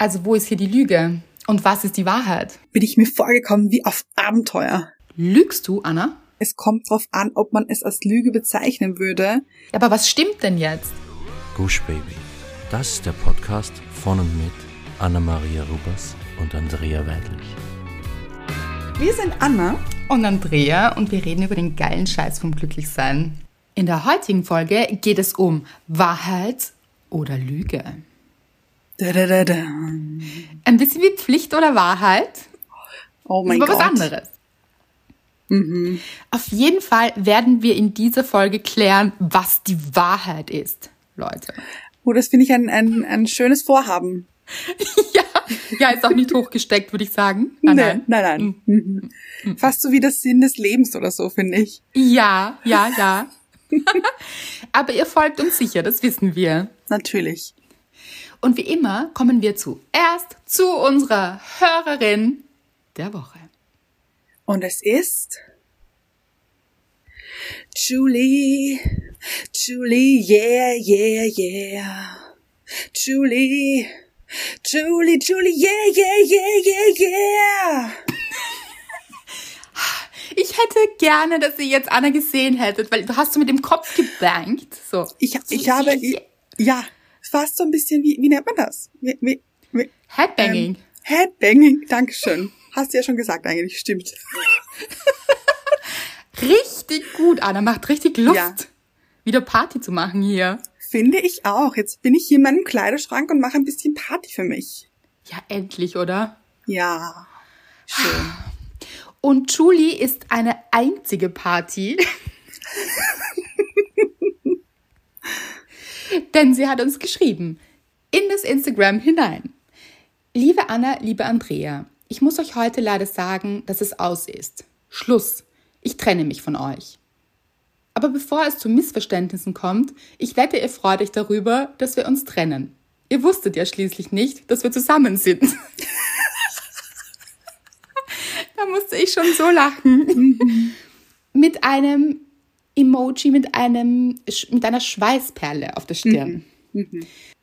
Also wo ist hier die Lüge? Und was ist die Wahrheit? Bin ich mir vorgekommen wie auf Abenteuer. Lügst du, Anna? Es kommt drauf an, ob man es als Lüge bezeichnen würde. Aber was stimmt denn jetzt? Gush Baby. Das ist der Podcast von und mit Anna-Maria Rubers und Andrea Weidlich. Wir sind Anna Und Andrea und wir reden über den geilen Scheiß vom Glücklichsein. In der heutigen Folge geht es um Wahrheit oder Lüge. Da, da, da, da. Ein bisschen wie Pflicht oder Wahrheit. Oh mein ist aber Gott. was anderes. Auf jeden Fall werden wir in dieser Folge klären, was die Wahrheit ist, Leute. Oh, das finde ich ein, ein, ein schönes Vorhaben. Ja, ja, ist auch nicht hochgesteckt, würde ich sagen. Nein, Nee, nein. nein, nein. Mhm. Fast so wie das Sinn des Lebens oder so, finde ich. Ja, ja, ja. Aber ihr folgt uns sicher, das wissen wir. Natürlich. Und wie immer kommen wir zuerst zu unserer Hörerin der Woche. Und es ist Julie, Julie, yeah, yeah, yeah. Julie, Julie, Julie, yeah, yeah, yeah, yeah, yeah. Ich hätte gerne, dass ihr jetzt Anna gesehen hättet, weil du hast so mit dem Kopf gebankt. So. Ich, ich habe, ja, fast so ein bisschen, wie, wie nennt man das? Wie, wie, wie, Headbanging. Ähm, Headbanging, Dankeschön. Hast du ja schon gesagt eigentlich, stimmt. Richtig gut, Anna. Macht richtig Lust, Ja. wieder Party zu machen hier. Finde ich auch. Jetzt bin ich hier in meinem Kleiderschrank und mache ein bisschen Party für mich. Ja, endlich, oder? Ja, schön. Und Julie ist eine einzige Party. Denn sie hat uns geschrieben in das Instagram hinein. Liebe Anna, liebe Andrea, ich muss euch heute leider sagen, dass es aus ist. Schluss. Ich trenne mich von euch. Aber bevor es zu Missverständnissen kommt, ich wette, ihr freut euch darüber, dass wir uns trennen. Ihr wusstet ja schließlich nicht, dass wir zusammen sind. da musste ich schon so lachen. mit einem Emoji, mit einem, mit einer Schweißperle auf der Stirn.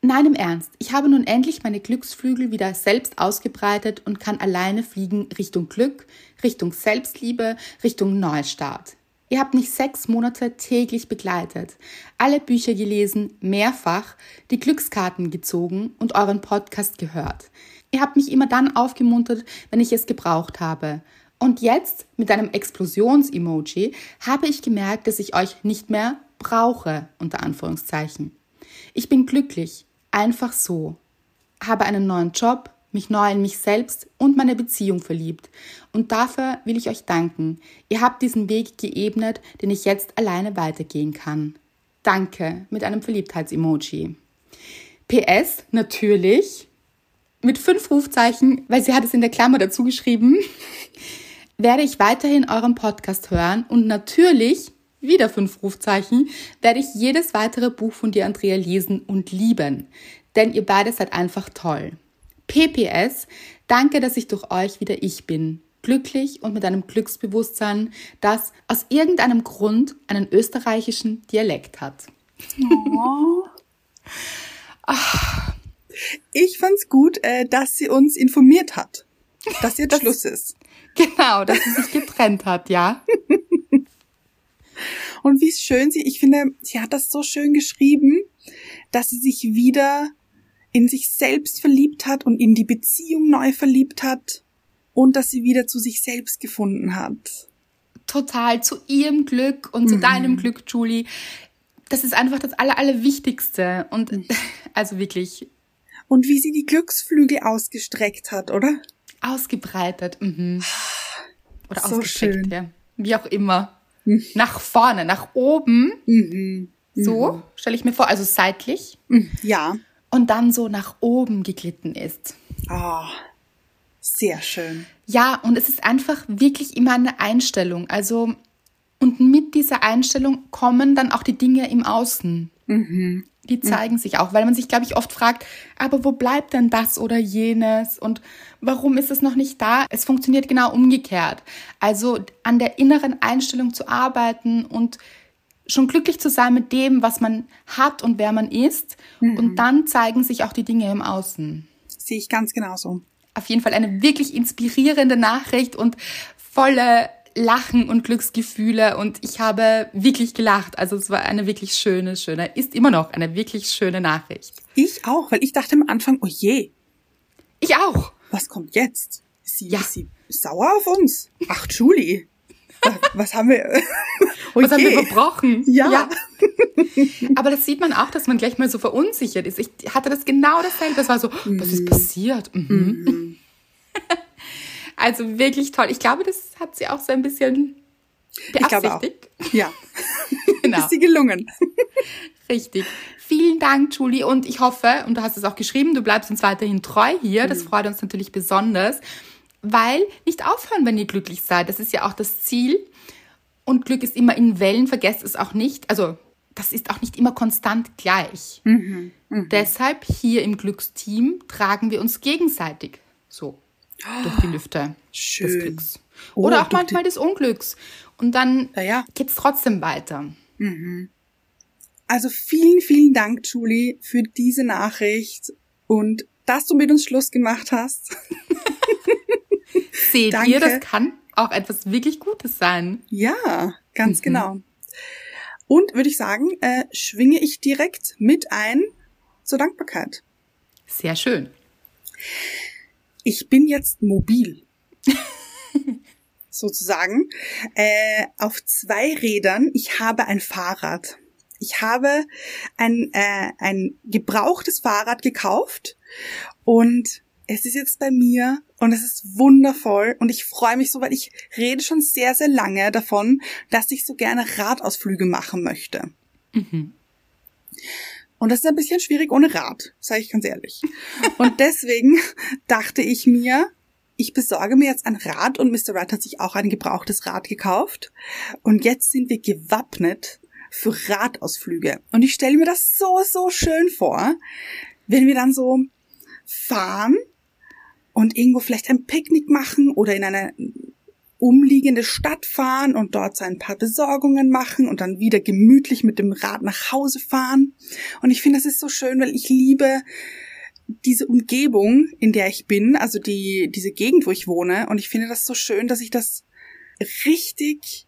Nein, im Ernst. Ich habe nun endlich meine Glücksflügel wieder selbst ausgebreitet und kann alleine fliegen Richtung Glück, Richtung Selbstliebe, Richtung Neustart. Ihr habt mich sechs Monate täglich begleitet, alle Bücher gelesen, mehrfach die Glückskarten gezogen und euren Podcast gehört. Ihr habt mich immer dann aufgemuntert, wenn ich es gebraucht habe. Und jetzt mit einem Explosions-Emoji habe ich gemerkt, dass ich euch nicht mehr brauche, unter Anführungszeichen. Ich bin glücklich, einfach so. Habe einen neuen Job, mich neu in mich selbst und meine Beziehung verliebt. Und dafür will ich euch danken. Ihr habt diesen Weg geebnet, den ich jetzt alleine weitergehen kann. Danke mit einem Verliebtheits-Emoji. PS, natürlich, mit fünf Rufzeichen, weil sie hat es in der Klammer dazu geschrieben, werde ich weiterhin euren Podcast hören und natürlich, wieder fünf Rufzeichen, werde ich jedes weitere Buch von dir, Andrea, lesen und lieben. Denn ihr beide seid einfach toll. PPS, danke, dass ich durch euch wieder ich bin. Glücklich und mit einem Glücksbewusstsein, das aus irgendeinem Grund einen österreichischen Dialekt hat. Ich fand's gut, äh, dass sie uns informiert hat, dass jetzt Schluss ist. Genau, dass sie sich getrennt hat, ja. Und wie schön sie, ich finde, sie hat das so schön geschrieben, dass sie sich wieder in sich selbst verliebt hat und in die Beziehung neu verliebt hat und dass sie wieder zu sich selbst gefunden hat. total zu ihrem Glück und zu deinem Glück, Julie. Das ist einfach das Aller, Allerwichtigste. Und also wirklich Und wie sie die Glücksflügel ausgestreckt hat, oder? Ausgebreitet. Mhm. Oder So ausgestreckt, schön. ja. Wie auch immer. Nach vorne, nach oben. So stelle ich mir vor, also seitlich. Ja. Und dann so nach oben geglitten ist. Ah, sehr schön. Ja, und es ist einfach wirklich immer eine Einstellung. Also, und mit dieser Einstellung kommen dann auch die Dinge im Außen. Die zeigen sich auch, weil man sich, glaube ich, oft fragt, aber wo bleibt denn das oder jenes und warum ist es noch nicht da? Es funktioniert genau umgekehrt. Also an der inneren Einstellung zu arbeiten und schon glücklich zu sein mit dem, was man hat und wer man ist. Und dann zeigen sich auch die Dinge im Außen. sehe ich ganz genauso. Auf jeden Fall eine wirklich inspirierende Nachricht und volle Lachen und Glücksgefühle und ich habe wirklich gelacht. Also es war eine wirklich schöne, schöne, ist immer noch eine wirklich schöne Nachricht. Ich auch, weil ich dachte am Anfang, oh je, Ich auch. was kommt jetzt? Ist sie, Ja. ist sie sauer auf uns? Ach, Julie, was, was haben wir? Oh Was haben wir verbrochen? Ja. Aber das sieht man auch, dass man gleich mal so verunsichert ist. Ich hatte das genau dasselbe. Es war so, was ist passiert? Mhm. Also wirklich toll. Ich glaube, das hat sie auch so ein bisschen glaube auch. beabsichtigt. Ja, Genau. ist sie gelungen. Richtig. Vielen Dank, Julie. Und ich hoffe, und du hast es auch geschrieben, du bleibst uns weiterhin treu hier. Das freut uns natürlich besonders, weil nicht aufhören, wenn ihr glücklich seid. Das ist ja auch das Ziel. Und Glück ist immer in Wellen, vergesst es auch nicht. Also, das ist auch nicht immer konstant gleich. Deshalb hier im Glücksteam tragen wir uns gegenseitig so durch die Lüfte Schön. des Glücks. Oh, Oder auch durch manchmal des Unglücks. Und dann Ja, ja. geht's trotzdem weiter. Also vielen, vielen Dank, Julie, für diese Nachricht und dass du mit uns Schluss gemacht hast. Seht Danke. ihr, das kann auch etwas wirklich Gutes sein. Ja, ganz genau. Und würde ich sagen, äh, schwinge ich direkt mit ein zur Dankbarkeit. Sehr schön. Ich bin jetzt mobil. Sozusagen. Äh, auf zwei Rädern. Ich habe ein Fahrrad. Ich habe ein, äh, ein gebrauchtes Fahrrad gekauft und es ist jetzt bei mir und es ist wundervoll und ich freue mich so, weil ich rede schon sehr, sehr lange davon, dass ich so gerne Radausflüge machen möchte. Und das ist ein bisschen schwierig ohne Rad, sage ich ganz ehrlich. Und deswegen dachte ich mir, ich besorge mir jetzt ein Rad und Mr. Wright hat sich auch ein gebrauchtes Rad gekauft. Und jetzt sind wir gewappnet für Radausflüge. Und ich stelle mir das so, so schön vor, wenn wir dann so fahren und irgendwo vielleicht ein Picknick machen oder in eine umliegende Stadt fahren und dort so ein paar Besorgungen machen und dann wieder gemütlich mit dem Rad nach Hause fahren. Und ich finde, das ist so schön, weil ich liebe diese Umgebung, in der ich bin, also die, diese Gegend, wo ich wohne. Und ich finde das so schön, dass ich das richtig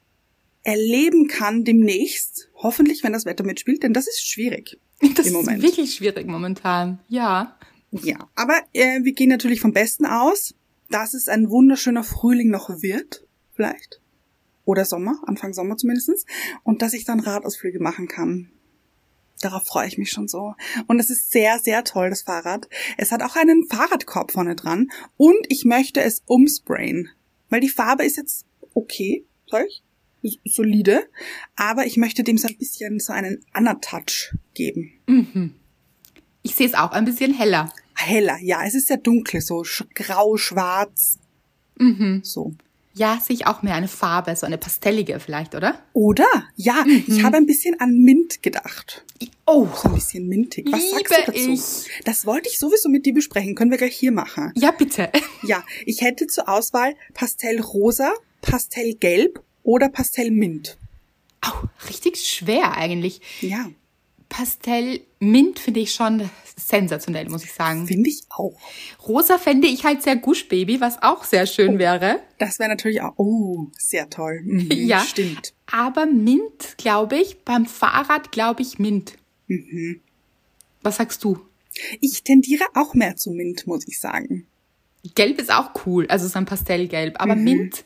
erleben kann demnächst. Hoffentlich, wenn das Wetter mitspielt, denn das ist schwierig. Das Im Moment. ist wirklich schwierig momentan. Ja. Ja, aber äh, wir gehen natürlich vom Besten aus, dass es ein wunderschöner Frühling noch wird, vielleicht. Oder Sommer, Anfang Sommer zumindestens, Und dass ich dann Radausflüge machen kann. Darauf freue ich mich schon so. Und es ist sehr, sehr toll, das Fahrrad. Es hat auch einen Fahrradkorb vorne dran. Und ich möchte es umsprayen. Weil die Farbe ist jetzt okay, sag ich. Solide. Aber ich möchte dem so ein bisschen so einen Anna-Touch geben. Ich sehe es auch ein bisschen heller. Heller, ja, es ist sehr dunkel, so grau, schwarz. So. Ja, sehe ich auch mehr eine Farbe, so eine pastellige vielleicht, oder? Oder? Ja, ich habe ein bisschen an Mint gedacht. Oh, So ein bisschen mintig. Was Liebe sagst du dazu? ich. Das wollte ich sowieso mit dir besprechen. Können wir gleich hier machen. ja bitte. Ja, ich hätte zur Auswahl Pastellrosa, Pastellgelb oder Pastellmint. Au, richtig schwer eigentlich. Ja, Pastell Mint finde ich schon sensationell, muss ich sagen. finde ich auch. Rosa fände ich halt sehr Gush Baby, was auch sehr schön wäre. Das wäre natürlich auch, oh, sehr toll. Mhm, Ja. Stimmt. Aber Mint, glaube ich, beim Fahrrad glaube ich Mint. Mhm. Was sagst du? Ich tendiere auch mehr zu Mint, muss ich sagen. Gelb ist auch cool, also so ein Pastellgelb. Aber Mint,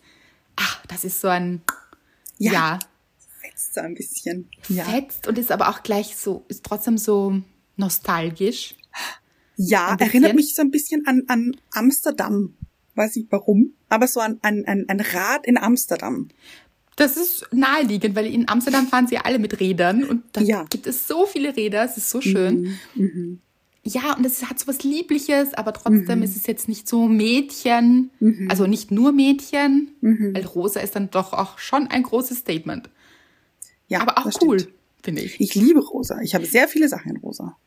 ach, das ist so ein, Mhm. Ja. ja, Fetzt so ein bisschen. Ja. fetzt und ist aber auch gleich so, ist trotzdem so nostalgisch. Ja, Ein erinnert mich so ein bisschen an, an Amsterdam. Weiß nicht warum, aber so an, an, an ein Rad in Amsterdam. Das ist naheliegend, weil in Amsterdam fahren sie alle mit Rädern und da Ja. Mhm. gibt es so viele Räder, es ist so schön. Ja, und es hat so was Liebliches, aber trotzdem Mhm. ist es jetzt nicht so Mädchen, also nicht nur Mädchen, Mhm. weil Rosa ist dann doch auch schon ein großes Statement. Ja, Aber auch cool, finde ich. Ich liebe rosa. Ich habe sehr viele Sachen in rosa.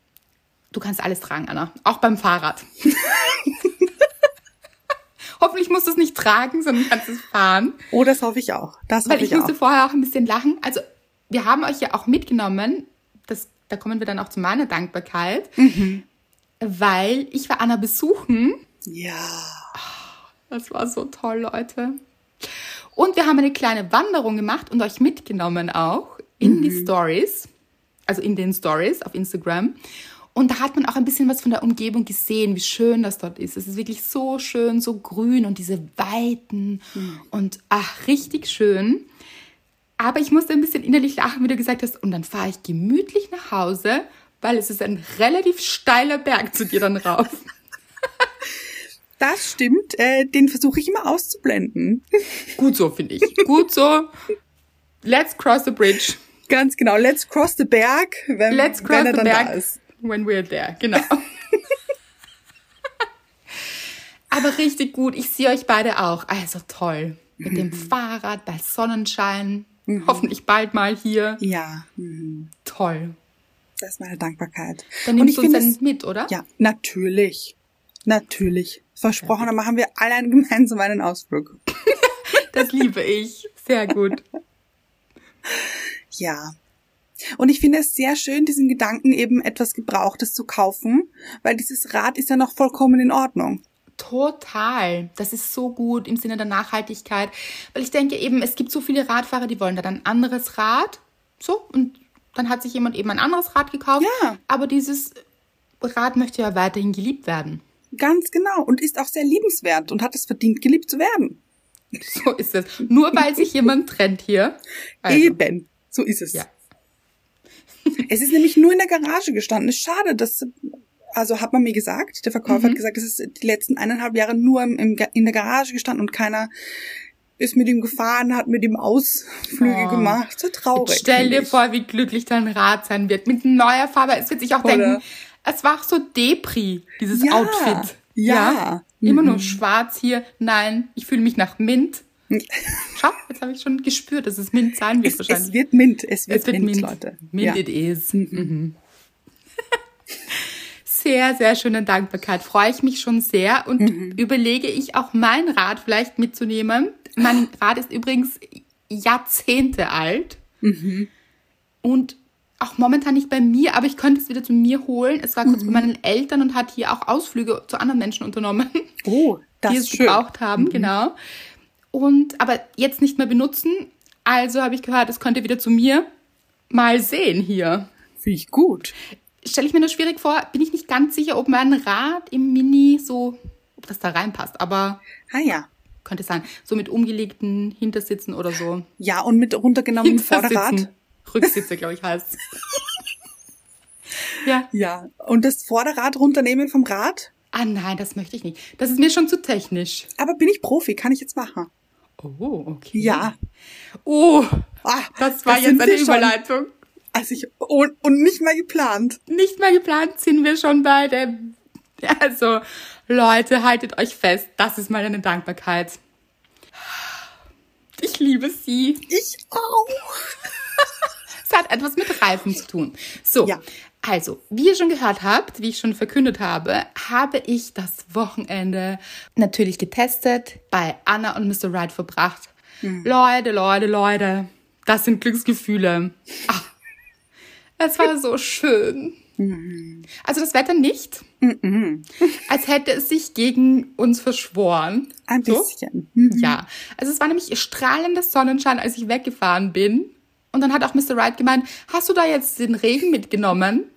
Du kannst alles tragen, Anna. Auch beim Fahrrad. Hoffentlich musst du es nicht tragen, sondern kannst es fahren. Oh, das hoffe ich auch. Das Weil hoffe ich ich, musste auch. vorher auch ein bisschen lachen. Also, wir haben euch ja auch mitgenommen, das, da kommen wir dann auch zu meiner Dankbarkeit, Mhm. weil ich war Anna besuchen. Ja. Das war so toll, Leute. Und wir haben eine kleine Wanderung gemacht und euch mitgenommen auch in die Stories, also in den Stories auf Instagram. Und da hat man auch ein bisschen was von der Umgebung gesehen, wie schön das dort ist. Es ist wirklich so schön, so grün und diese Weiten und ach, richtig schön. Aber ich musste ein bisschen innerlich lachen, wie du gesagt hast. Und dann fahre ich gemütlich nach Hause, weil es ist ein relativ steiler Berg zu dir dann rauf. Das stimmt. Äh, den versuche ich immer auszublenden. Gut so, finde ich. Gut so. Let's cross the bridge. Ganz genau. Let's cross the Berg, wenn, Let's cross wenn er the dann berg da ist. when we're there. Genau. Aber richtig gut. Ich sehe euch beide auch. Also toll. Mit dem Fahrrad bei Sonnenschein. Hoffentlich bald mal hier. Ja, mhm. Toll. das ist meine Dankbarkeit. Dann Und nimmst ich du uns dann mit, oder? ja, natürlich. Natürlich. Versprochen, dann machen wir alle einen gemeinsam einen Ausflug. Das liebe ich. Sehr gut. Ja. Und ich finde es sehr schön, diesen Gedanken eben etwas Gebrauchtes zu kaufen, weil dieses Rad ist ja noch vollkommen in Ordnung. Total. Das ist so gut im Sinne der Nachhaltigkeit. Weil ich denke eben, es gibt so viele Radfahrer, die wollen dann ein anderes Rad. So, und dann hat sich jemand eben ein anderes Rad gekauft. Ja. Aber dieses Rad möchte ja weiterhin geliebt werden. Ganz genau. Und ist auch sehr liebenswert und hat es verdient, geliebt zu werden. So ist es. Nur weil sich jemand trennt hier. Also, Eben. So ist es. Ja. Es ist nämlich nur in der Garage gestanden. Es ist schade, dass, also hat man mir gesagt, der Verkäufer Mhm. hat gesagt, es ist die letzten eineinhalb Jahre nur im, im, in der Garage gestanden und keiner ist mit ihm gefahren, hat mit ihm Ausflüge Oh. gemacht. So traurig. Jetzt stell dir vor, wie glücklich dein Rad sein wird. Mit neuer Farbe. Es wird sich auch Oder? denken, es war auch so Depri, dieses Ja. Outfit. Ja. Immer Mhm. nur schwarz hier. Nein, ich fühle mich nach Mint. Schau, jetzt habe ich schon gespürt, dass es Mint sein wird Es, wahrscheinlich. es wird Mint. Es wird, Es wird Mint, Mint, Leute. Mint ja. it is. Mhm. Sehr, sehr schöne Dankbarkeit. Freue ich mich schon sehr und Mhm. überlege ich auch mein Rad vielleicht mitzunehmen. Mein Rad ist übrigens Jahrzehnte alt Mhm. und auch momentan nicht bei mir, aber ich könnte es wieder zu mir holen. Es war kurz Mhm. bei meinen Eltern und hat hier auch Ausflüge zu anderen Menschen unternommen Oh, das die es schön. Mhm. gebraucht haben, genau. Und aber jetzt nicht mehr benutzen. Also habe ich gehört, es könnte wieder zu mir mal sehen hier. Finde ich gut. Stelle ich mir nur schwierig vor, bin ich nicht ganz sicher, ob mein Rad im Mini so, ob das da reinpasst, aber Ah ja. könnte sein. So mit umgelegten Hintersitzen oder so. Ja, und mit runtergenommenem Vorderrad. Rücksitze, glaube ich, heißt Ja. Ja. Und das Vorderrad runternehmen vom Rad. Ah nein, das möchte ich nicht. Das ist mir schon zu technisch. Aber bin ich Profi, kann ich jetzt machen. Oh, okay. Ja. Oh, Ah, das war da sind jetzt eine wir schon. Überleitung. Also ich, und, und nicht mal geplant. nicht mehr geplant sind wir schon bei der. Also, Leute, haltet euch fest. Das ist mal eine Dankbarkeit. Ich liebe sie. Ich auch. Es hat etwas mit Reifen zu tun. So, Ja. Also, wie ihr schon gehört habt, wie ich schon verkündet habe, habe ich das Wochenende natürlich getestet, bei Anna und Mr. Right verbracht. Leute, Leute, Leute, das sind Glücksgefühle. Ach, es war so schön. Also das Wetter nicht, als hätte es sich gegen uns verschworen. Ein So? bisschen. Hm. Ja, also es war nämlich strahlender Sonnenschein, als ich weggefahren bin. Und dann hat auch Mr. Wright gemeint, hast du da jetzt den Regen mitgenommen?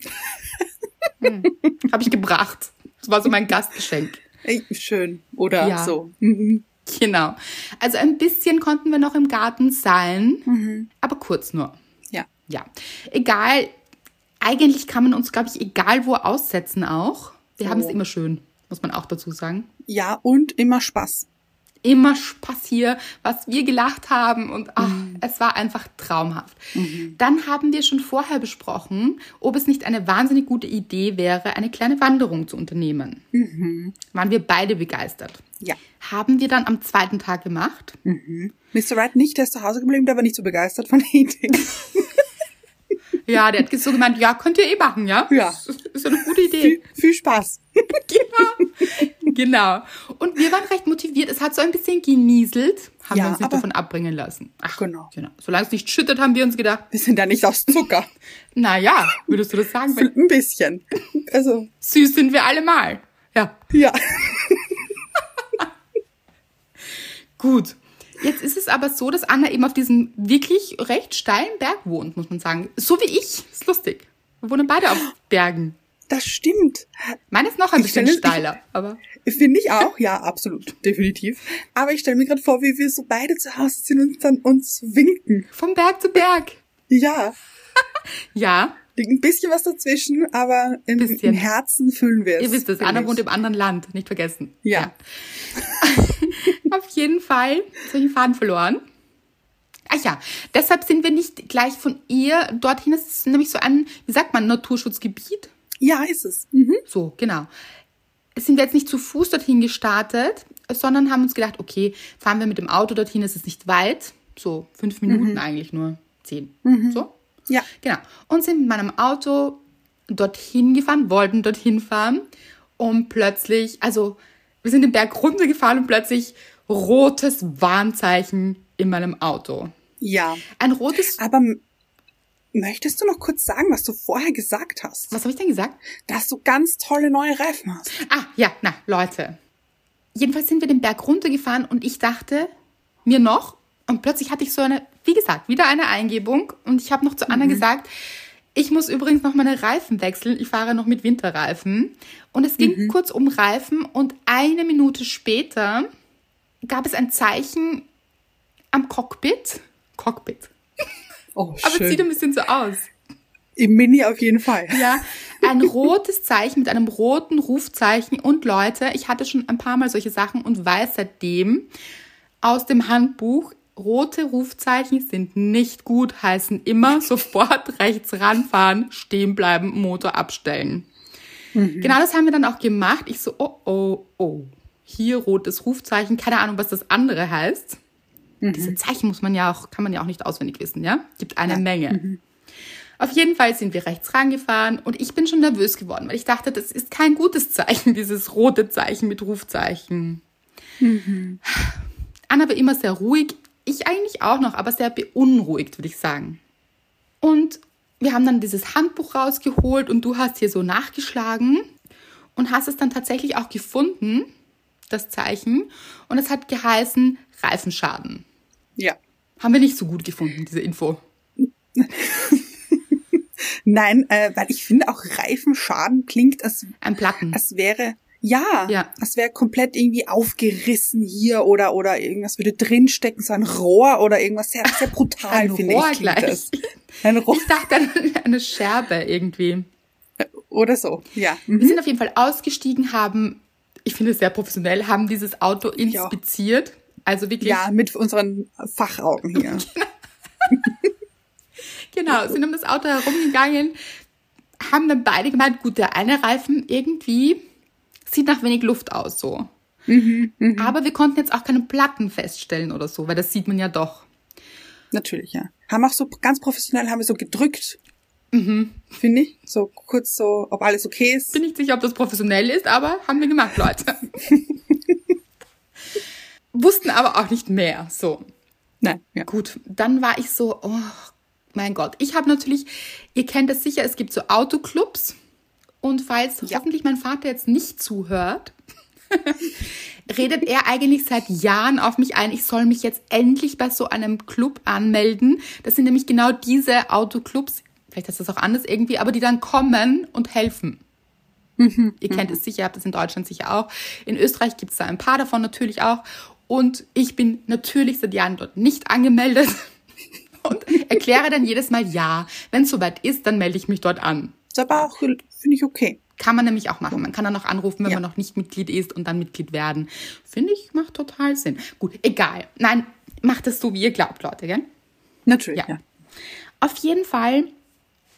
hm. Habe ich gebracht. Das war so mein Gastgeschenk. Schön. Oder Ja. so. Mhm. Genau. Also ein bisschen konnten wir noch im Garten sein, aber kurz nur. Ja. Ja, egal. Eigentlich kann man uns, glaube ich, egal wo aussetzen auch. Wir haben es immer schön, muss man auch dazu sagen. Ja, und immer Spaß. Immer Spaß hier, was wir gelacht haben und ach, es war einfach traumhaft. Dann haben wir schon vorher besprochen, ob es nicht eine wahnsinnig gute Idee wäre, eine kleine Wanderung zu unternehmen. Waren wir beide begeistert. Ja. Haben wir dann am zweiten Tag gemacht. Mr. Wright nicht, der ist zu Hause geblieben, der war nicht so begeistert von der Idee. Ja, der hat so gemeint, ja, könnt ihr eh machen, ja? Ja. Ist, ist ja eine gute Idee. viel, viel Spaß. genau. genau. Und wir waren recht motiviert. Es hat so ein bisschen genieselt, haben Ja, wir uns nicht davon abbringen lassen. Ach, Genau. genau. Solange es nicht schüttet, haben wir uns gedacht, Wir sind ja nicht aus Zucker. naja, würdest du das sagen? Ein bisschen. Also, süß sind wir alle mal. Ja, ja. gut. Jetzt ist es aber so, dass Anna eben auf diesem wirklich recht steilen Berg wohnt, muss man sagen. So wie ich. Ist lustig. Wir wohnen beide auf Bergen. Das stimmt. Meine ist noch ein Ich bisschen stelle- steiler, aber Finde ich auch. Ja, absolut. Definitiv. Aber ich stelle mir gerade vor, wie wir so beide zu Hause sind und dann uns winken. vom Berg zu Berg. Ja. Ja, Liegt ein bisschen was dazwischen, aber im, im Herzen fühlen wir es. ihr wisst es, Anna ich. wohnt im anderen Land, nicht vergessen. Ja. Auf jeden Fall. Jetzt habe ich den Faden verloren. Ach ja, deshalb sind wir nicht gleich von ihr dorthin. Es ist nämlich so ein, wie sagt man, Naturschutzgebiet. Ja, ist es. Mhm. So, genau. Sind wir jetzt nicht zu Fuß dorthin gestartet, sondern haben uns gedacht, okay, fahren wir mit dem Auto dorthin, es ist nicht weit. So, fünf Minuten eigentlich nur. Zehn. So? Ja. Genau. Und sind mit meinem Auto dorthin gefahren, wollten dorthin fahren. Und plötzlich, also wir sind den Berg runtergefahren und plötzlich rotes Warnzeichen in meinem Auto. Ja. Ein rotes. Aber möchtest du noch kurz sagen, was du vorher gesagt hast? Was habe ich denn gesagt? Dass du ganz tolle neue Reifen hast. Ah, ja, na, Leute. Jedenfalls sind wir den Berg runtergefahren und ich dachte mir noch, und plötzlich hatte ich so eine, wie gesagt, wieder eine Eingebung und ich habe noch zu Anna gesagt, ich muss übrigens noch meine Reifen wechseln. Ich fahre noch mit Winterreifen. Und es ging kurz um Reifen und eine Minute später gab es ein Zeichen am Cockpit. Cockpit. Oh, Aber es sieht ein bisschen so aus. Im Mini auf jeden Fall. Ja, ein rotes Zeichen mit einem roten Rufzeichen. Und Leute, ich hatte schon ein paar Mal solche Sachen und weiß seitdem aus dem Handbuch, rote Rufzeichen sind nicht gut, heißen immer sofort rechts ranfahren, stehen bleiben, Motor abstellen. Genau das haben wir dann auch gemacht. Ich so, oh, oh, oh. Hier rotes Rufzeichen, keine Ahnung, was das andere heißt. Diese Zeichen muss man ja auch, kann man ja auch nicht auswendig wissen, ja? Gibt eine Menge. Auf jeden Fall sind wir rechts rangefahren und ich bin schon nervös geworden, weil ich dachte, das ist kein gutes Zeichen, dieses rote Zeichen mit Rufzeichen. Anna war immer sehr ruhig, ich eigentlich auch noch, aber sehr beunruhigt, würde ich sagen. Und wir haben dann dieses Handbuch rausgeholt und du hast hier so nachgeschlagen und hast es dann tatsächlich auch gefunden, das Zeichen. Und es hat geheißen Reifenschaden. Ja. Haben wir nicht so gut gefunden, diese Info. Nein, äh, weil ich finde auch Reifenschaden klingt, als, Ein Platten. als wäre, ja, Ja. als wäre komplett irgendwie aufgerissen hier oder, oder irgendwas würde drinstecken, so ein Rohr oder irgendwas sehr, sehr brutal, finde ich. klingt gleich. Das. Ein Rohr Ich dachte an eine Scherbe irgendwie. oder so, ja. Mhm. Wir sind auf jeden Fall ausgestiegen, haben, ich finde es sehr professionell, haben dieses Auto inspiziert. Also wirklich, Ja, mit unseren Fachaugen hier. genau, sind um das Auto herumgegangen, haben dann beide gemeint, gut, der eine Reifen irgendwie sieht nach wenig Luft aus, so. Mhm, Aber wir konnten jetzt auch keine Platten feststellen oder so, weil das sieht man ja doch. Natürlich, ja. Haben auch so ganz professionell, haben wir so gedrückt, Mhm. finde ich. So kurz so, ob alles okay ist. Bin nicht sicher, ob das professionell ist, aber haben wir gemacht, Leute. Wussten aber auch nicht mehr, so. Nein, ja. Gut, dann war ich so, oh mein Gott. Ich habe natürlich, ihr kennt es sicher, es gibt so Autoclubs. Und falls Ja. hoffentlich mein Vater jetzt nicht zuhört, redet er eigentlich seit Jahren auf mich ein, ich soll mich jetzt endlich bei so einem Club anmelden. Das sind nämlich genau diese Autoclubs, vielleicht ist das auch anders irgendwie, aber die dann kommen und helfen. Ihr kennt es sicher, ihr habt es in Deutschland sicher auch. In Österreich gibt es da ein paar davon natürlich auch. Und ich bin natürlich seit Jahren dort nicht angemeldet und erkläre dann jedes Mal ja. Wenn es soweit ist, dann melde ich mich dort an. Ist aber auch, finde ich okay. Kann man nämlich auch machen. Man kann dann auch anrufen, wenn Ja. man noch nicht Mitglied ist und dann Mitglied werden. Finde ich, macht total Sinn. Gut, egal. Nein, macht es so, wie ihr glaubt, Leute, gell? Natürlich, Ja. ja. Auf jeden Fall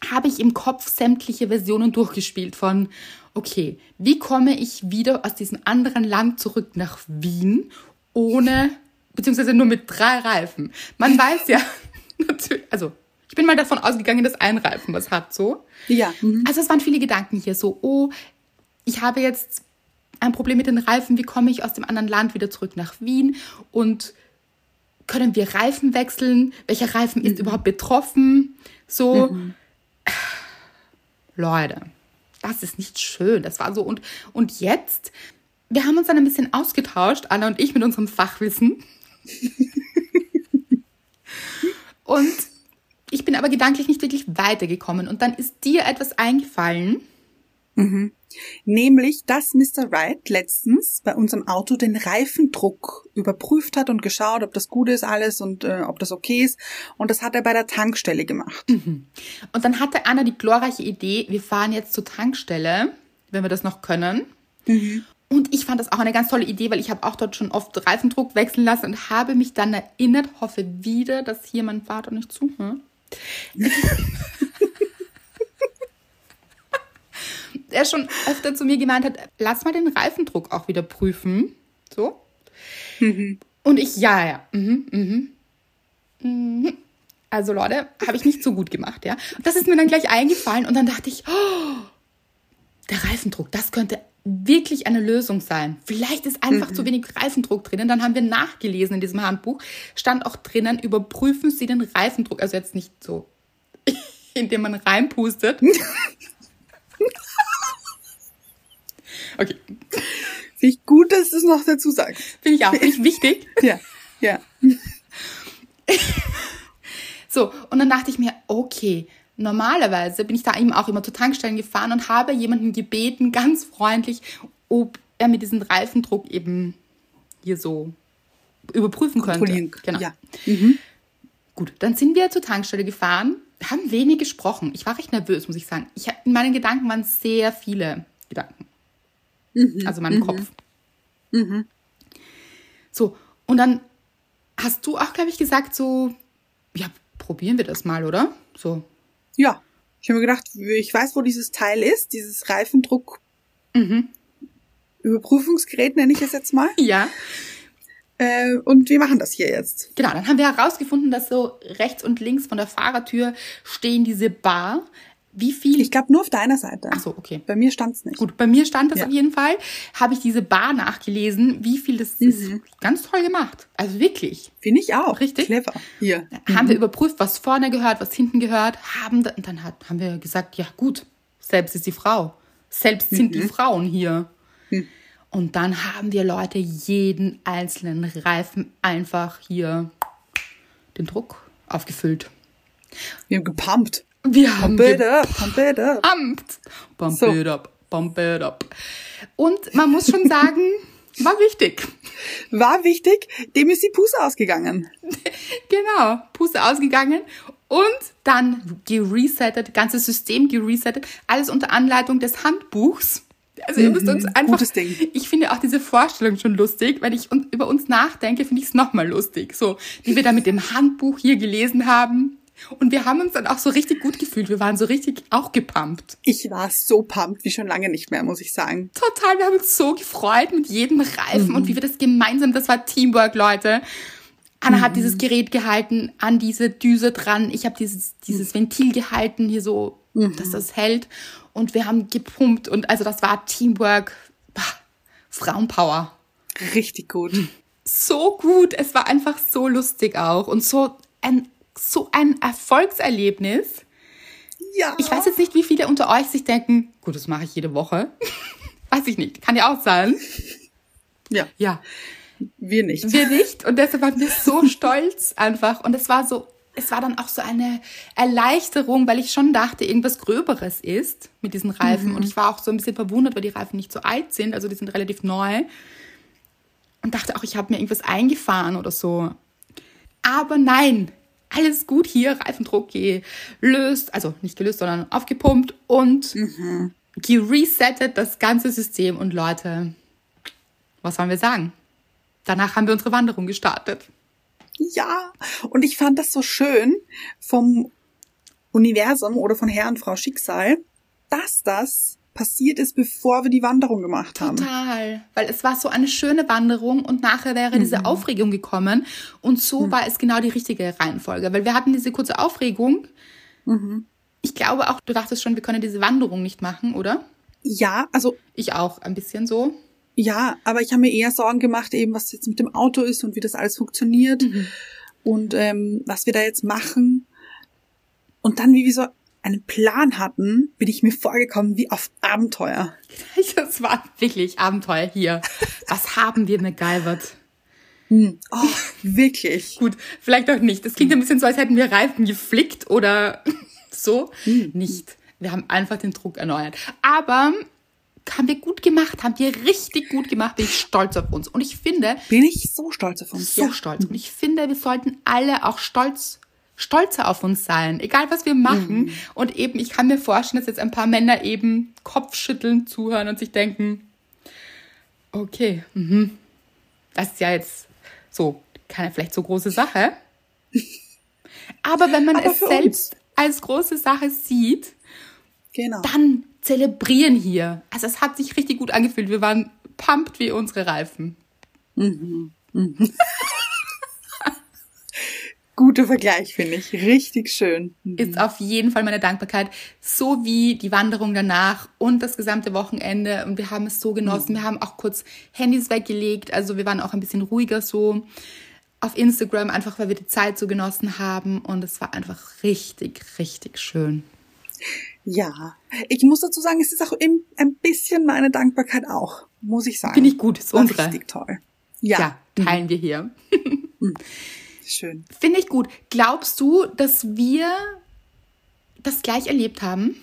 habe ich im Kopf sämtliche Versionen durchgespielt von, okay, wie komme ich wieder aus diesem anderen Land zurück nach Wien ohne, beziehungsweise nur mit drei Reifen. Man weiß ja, natürlich, also ich bin mal davon ausgegangen, dass ein Reifen was hat, so. Ja. Mhm. Also es waren viele Gedanken hier, so, oh, ich habe jetzt ein Problem mit den Reifen, wie komme ich aus dem anderen Land wieder zurück nach Wien und können wir Reifen wechseln? Welcher Reifen ist überhaupt betroffen? So, Leute, das ist nicht schön. Das war so. Und, und jetzt, wir haben uns dann ein bisschen ausgetauscht, Anna und ich, mit unserem Fachwissen. und ich bin aber gedanklich nicht wirklich weitergekommen. Und dann ist dir etwas eingefallen. Nämlich, dass Mr. Wright letztens bei unserem Auto den Reifendruck überprüft hat und geschaut, ob das gut ist alles und äh, ob das okay ist. Und das hat er bei der Tankstelle gemacht. Und dann hatte Anna die glorreiche Idee, wir fahren jetzt zur Tankstelle, wenn wir das noch können. Und ich fand das auch eine ganz tolle Idee, weil ich habe auch dort schon oft Reifendruck wechseln lassen und habe mich dann erinnert, hoffe wieder, dass hier mein Vater nicht zuhört. er schon öfter zu mir gemeint hat, lass mal den Reifendruck auch wieder prüfen. So. Und ich, ja, ja. Mhm, mhm. Mhm. Also Leute, habe ich nicht so gut gemacht, ja. Und das ist mir dann gleich eingefallen und dann dachte ich, oh, der Reifendruck, das könnte wirklich eine Lösung sein. Vielleicht ist einfach zu wenig Reifendruck drinnen. Dann haben wir nachgelesen in diesem Handbuch, stand auch drinnen, überprüfen Sie den Reifendruck. Also jetzt nicht so, indem man reinpustet. okay, Finde ich gut, dass du es noch dazu sagst. finde ich auch, finde ich wichtig. Ja, ja. So, und dann dachte ich mir, okay, normalerweise bin ich da eben auch immer zu Tankstellen gefahren und habe jemanden gebeten, ganz freundlich, ob er mir diesen Reifendruck eben hier so überprüfen könnte. Genau. Ja. Gut, dann sind wir zur Tankstelle gefahren, haben wenig gesprochen. Ich war recht nervös, muss ich sagen. Ich, in meinen Gedanken waren sehr viele Gedanken. Also in meinem Kopf. So, und dann hast du auch, glaube ich, gesagt, so, ja, probieren wir das mal, oder? So, Ja. Ich habe mir gedacht, ich weiß, wo dieses Teil ist, dieses Reifendruck. Überprüfungsgerät nenne ich es jetzt mal. ja. Äh, und wir machen das hier jetzt. Genau, dann haben wir herausgefunden, dass so rechts und links von der Fahrertür stehen diese Bar. Wie viel? Ich glaube nur auf deiner Seite. Ach so, okay. Bei mir stand's nicht. Gut, bei mir stand das Ja. auf jeden Fall. Habe ich diese Bar nachgelesen, wie viel das ist. Ganz toll gemacht. Also wirklich. Finde ich auch. Richtig? Clever. Hier. Haben wir überprüft, was vorne gehört, was hinten gehört, haben und dann hat, haben wir gesagt, ja gut, selbst ist die Frau. Selbst sind die Frauen hier. Und dann haben wir Leute jeden einzelnen Reifen einfach hier den Druck aufgefüllt. Wir haben gepumpt. Wir haben Pump it up, pump it up. Pump So. it up, pump it up. Und man muss schon sagen, war wichtig. War wichtig, dem ist die Puste ausgegangen. Genau, Puste ausgegangen und dann geresettet, ganzes System geresettet, alles unter Anleitung des Handbuchs. Also ihr müsst uns einfach. gutes Ding. Ich finde auch diese Vorstellung schon lustig. Wenn ich über uns nachdenke, finde ich es nochmal lustig. So, wie wir da mit dem Handbuch hier gelesen haben. Und wir haben uns dann auch so richtig gut gefühlt. Wir waren so richtig auch gepumpt. Ich war so pumped wie schon lange nicht mehr, muss ich sagen. Total, wir haben uns so gefreut mit jedem Reifen und wie wir das gemeinsam, das war Teamwork, Leute. Anna hat dieses Gerät gehalten, an diese Düse dran. Ich habe dieses, dieses Ventil gehalten, hier so, dass das hält. Und wir haben gepumpt und also das war Teamwork. Bah, Frauenpower. Richtig gut. So gut. Es war einfach so lustig auch und so ein, so ein Erfolgserlebnis. Ja. Ich weiß jetzt nicht, wie viele unter euch sich denken, gut, das mache ich jede Woche. weiß ich nicht. Kann ja auch sein. Ja, Ja, wir nicht. wir nicht. Und deshalb waren wir so stolz einfach. Und es war so, es war dann auch so eine Erleichterung, weil ich schon dachte, irgendwas Gröberes ist mit diesen Reifen. Und ich war auch so ein bisschen verwundert, weil die Reifen nicht so alt sind. Also die sind relativ neu. Und dachte auch, ich habe mir irgendwas eingefahren oder so. Aber nein, alles gut hier, Reifendruck gelöst, also nicht gelöst, sondern aufgepumpt und geresettet das ganze System. Und Leute, was sollen wir sagen? Danach haben wir unsere Wanderung gestartet. Ja. Und ich fand das so schön vom Universum oder von Herr und Frau Schicksal, dass das passiert ist, bevor wir die Wanderung gemacht haben. Total. Weil es war so eine schöne Wanderung und nachher wäre diese Aufregung gekommen. Und so war es genau die richtige Reihenfolge. Weil wir hatten diese kurze Aufregung. Ich glaube auch, du dachtest schon, wir können diese Wanderung nicht machen, oder? Ja, also Ich auch ein bisschen so. Ja, aber ich habe mir eher Sorgen gemacht, eben was jetzt mit dem Auto ist und wie das alles funktioniert Mhm. und ähm, was wir da jetzt machen. Und dann, wie wir so einen Plan hatten, bin ich mir vorgekommen wie auf Abenteuer. Das war wirklich Abenteuer hier. Was haben wir MacGyvert? Hm. Oh, wirklich. Gut, vielleicht auch nicht. Das klingt ein bisschen so, als hätten wir Reifen geflickt oder so. Hm. Nicht. Wir haben einfach den Druck erneuert. Aber haben wir gut gemacht, haben wir richtig gut gemacht, bin ich stolz auf uns. Und ich finde, Bin ich so stolz auf uns. so ja. stolz. Und ich finde, wir sollten alle auch stolz, stolzer auf uns sein, egal was wir machen. Und eben, ich kann mir vorstellen, dass jetzt ein paar Männer eben Kopfschütteln zuhören und sich denken, okay, mhm, das ist ja jetzt so keine vielleicht so große Sache. Aber wenn man Aber es selbst als große Sache sieht, Genau. dann zelebrieren hier. Also es hat sich richtig gut angefühlt. Wir waren pumped wie unsere Reifen. Guter Vergleich, finde ich. Richtig schön. ist auf jeden Fall meine Dankbarkeit, so wie die Wanderung danach und das gesamte Wochenende. Und wir haben es so genossen. Wir haben auch kurz Handys weggelegt. Also wir waren auch ein bisschen ruhiger so auf Instagram, einfach weil wir die Zeit so genossen haben. Und es war einfach richtig, richtig schön. Ja. Ich muss dazu sagen, es ist auch im- ein bisschen meine Dankbarkeit auch, muss ich sagen. Finde ich gut, ist unsere. Richtig toll. Ja. Ja, teilen wir hier. Schön. Finde ich gut. Glaubst du, dass wir das gleich erlebt haben?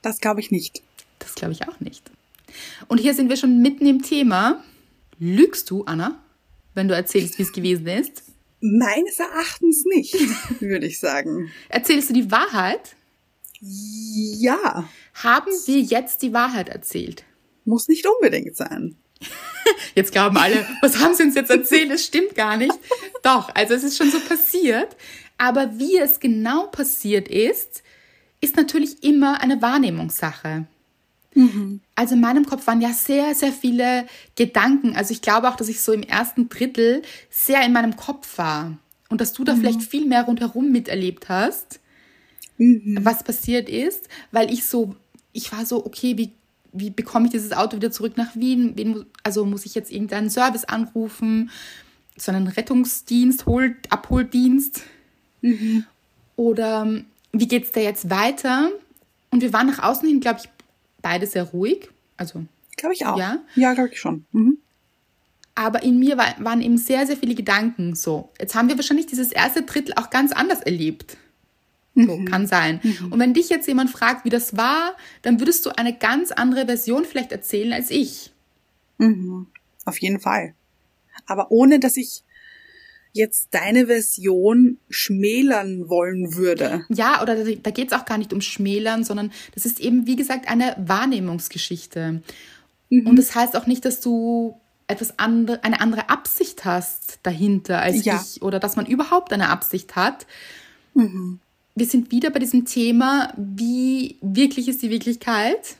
Das glaube ich nicht. Das glaube ich auch nicht. Und hier sind wir schon mitten im Thema. Lügst du, Anna, wenn du erzählst, wie es gewesen ist? Meines Erachtens nicht, würde ich sagen. Erzählst du die Wahrheit? Ja. Haben wir jetzt die Wahrheit erzählt? Muss nicht unbedingt sein. Jetzt glauben alle, was haben sie uns jetzt erzählt? Es stimmt gar nicht. Doch, also es ist schon so passiert. Aber wie es genau passiert ist, ist natürlich immer eine Wahrnehmungssache. Also in meinem Kopf waren ja sehr, sehr viele Gedanken. Also ich glaube auch, dass ich so im ersten Drittel sehr in meinem Kopf war. Und dass du da vielleicht viel mehr rundherum miterlebt hast, was passiert ist, weil ich so, ich war so, okay, wie, wie bekomme ich dieses Auto wieder zurück nach Wien? Wen, also muss ich jetzt irgendeinen Service anrufen, so einen Rettungsdienst, Hol Abholdienst? Oder ähm, wie geht's da jetzt weiter? Und wir waren nach außen hin, glaube ich, beide sehr ruhig. Also, Glaube ich auch. Ja? Ja, glaube ich schon. Mhm. aber in mir war, waren eben sehr, sehr viele Gedanken. So, jetzt haben wir wahrscheinlich dieses erste Drittel auch ganz anders erlebt. So, kann sein. Und wenn dich jetzt jemand fragt, wie das war, dann würdest du eine ganz andere Version vielleicht erzählen als ich. Auf jeden Fall. Aber ohne, dass ich jetzt deine Version schmälern wollen würde. Ja, oder da, da geht es auch gar nicht um Schmälern, sondern das ist eben, wie gesagt, eine Wahrnehmungsgeschichte. Und das heißt auch nicht, dass du etwas andere, eine andere Absicht hast dahinter als Ja. ich oder dass man überhaupt eine Absicht hat. Wir sind wieder bei diesem Thema, wie wirklich ist die Wirklichkeit,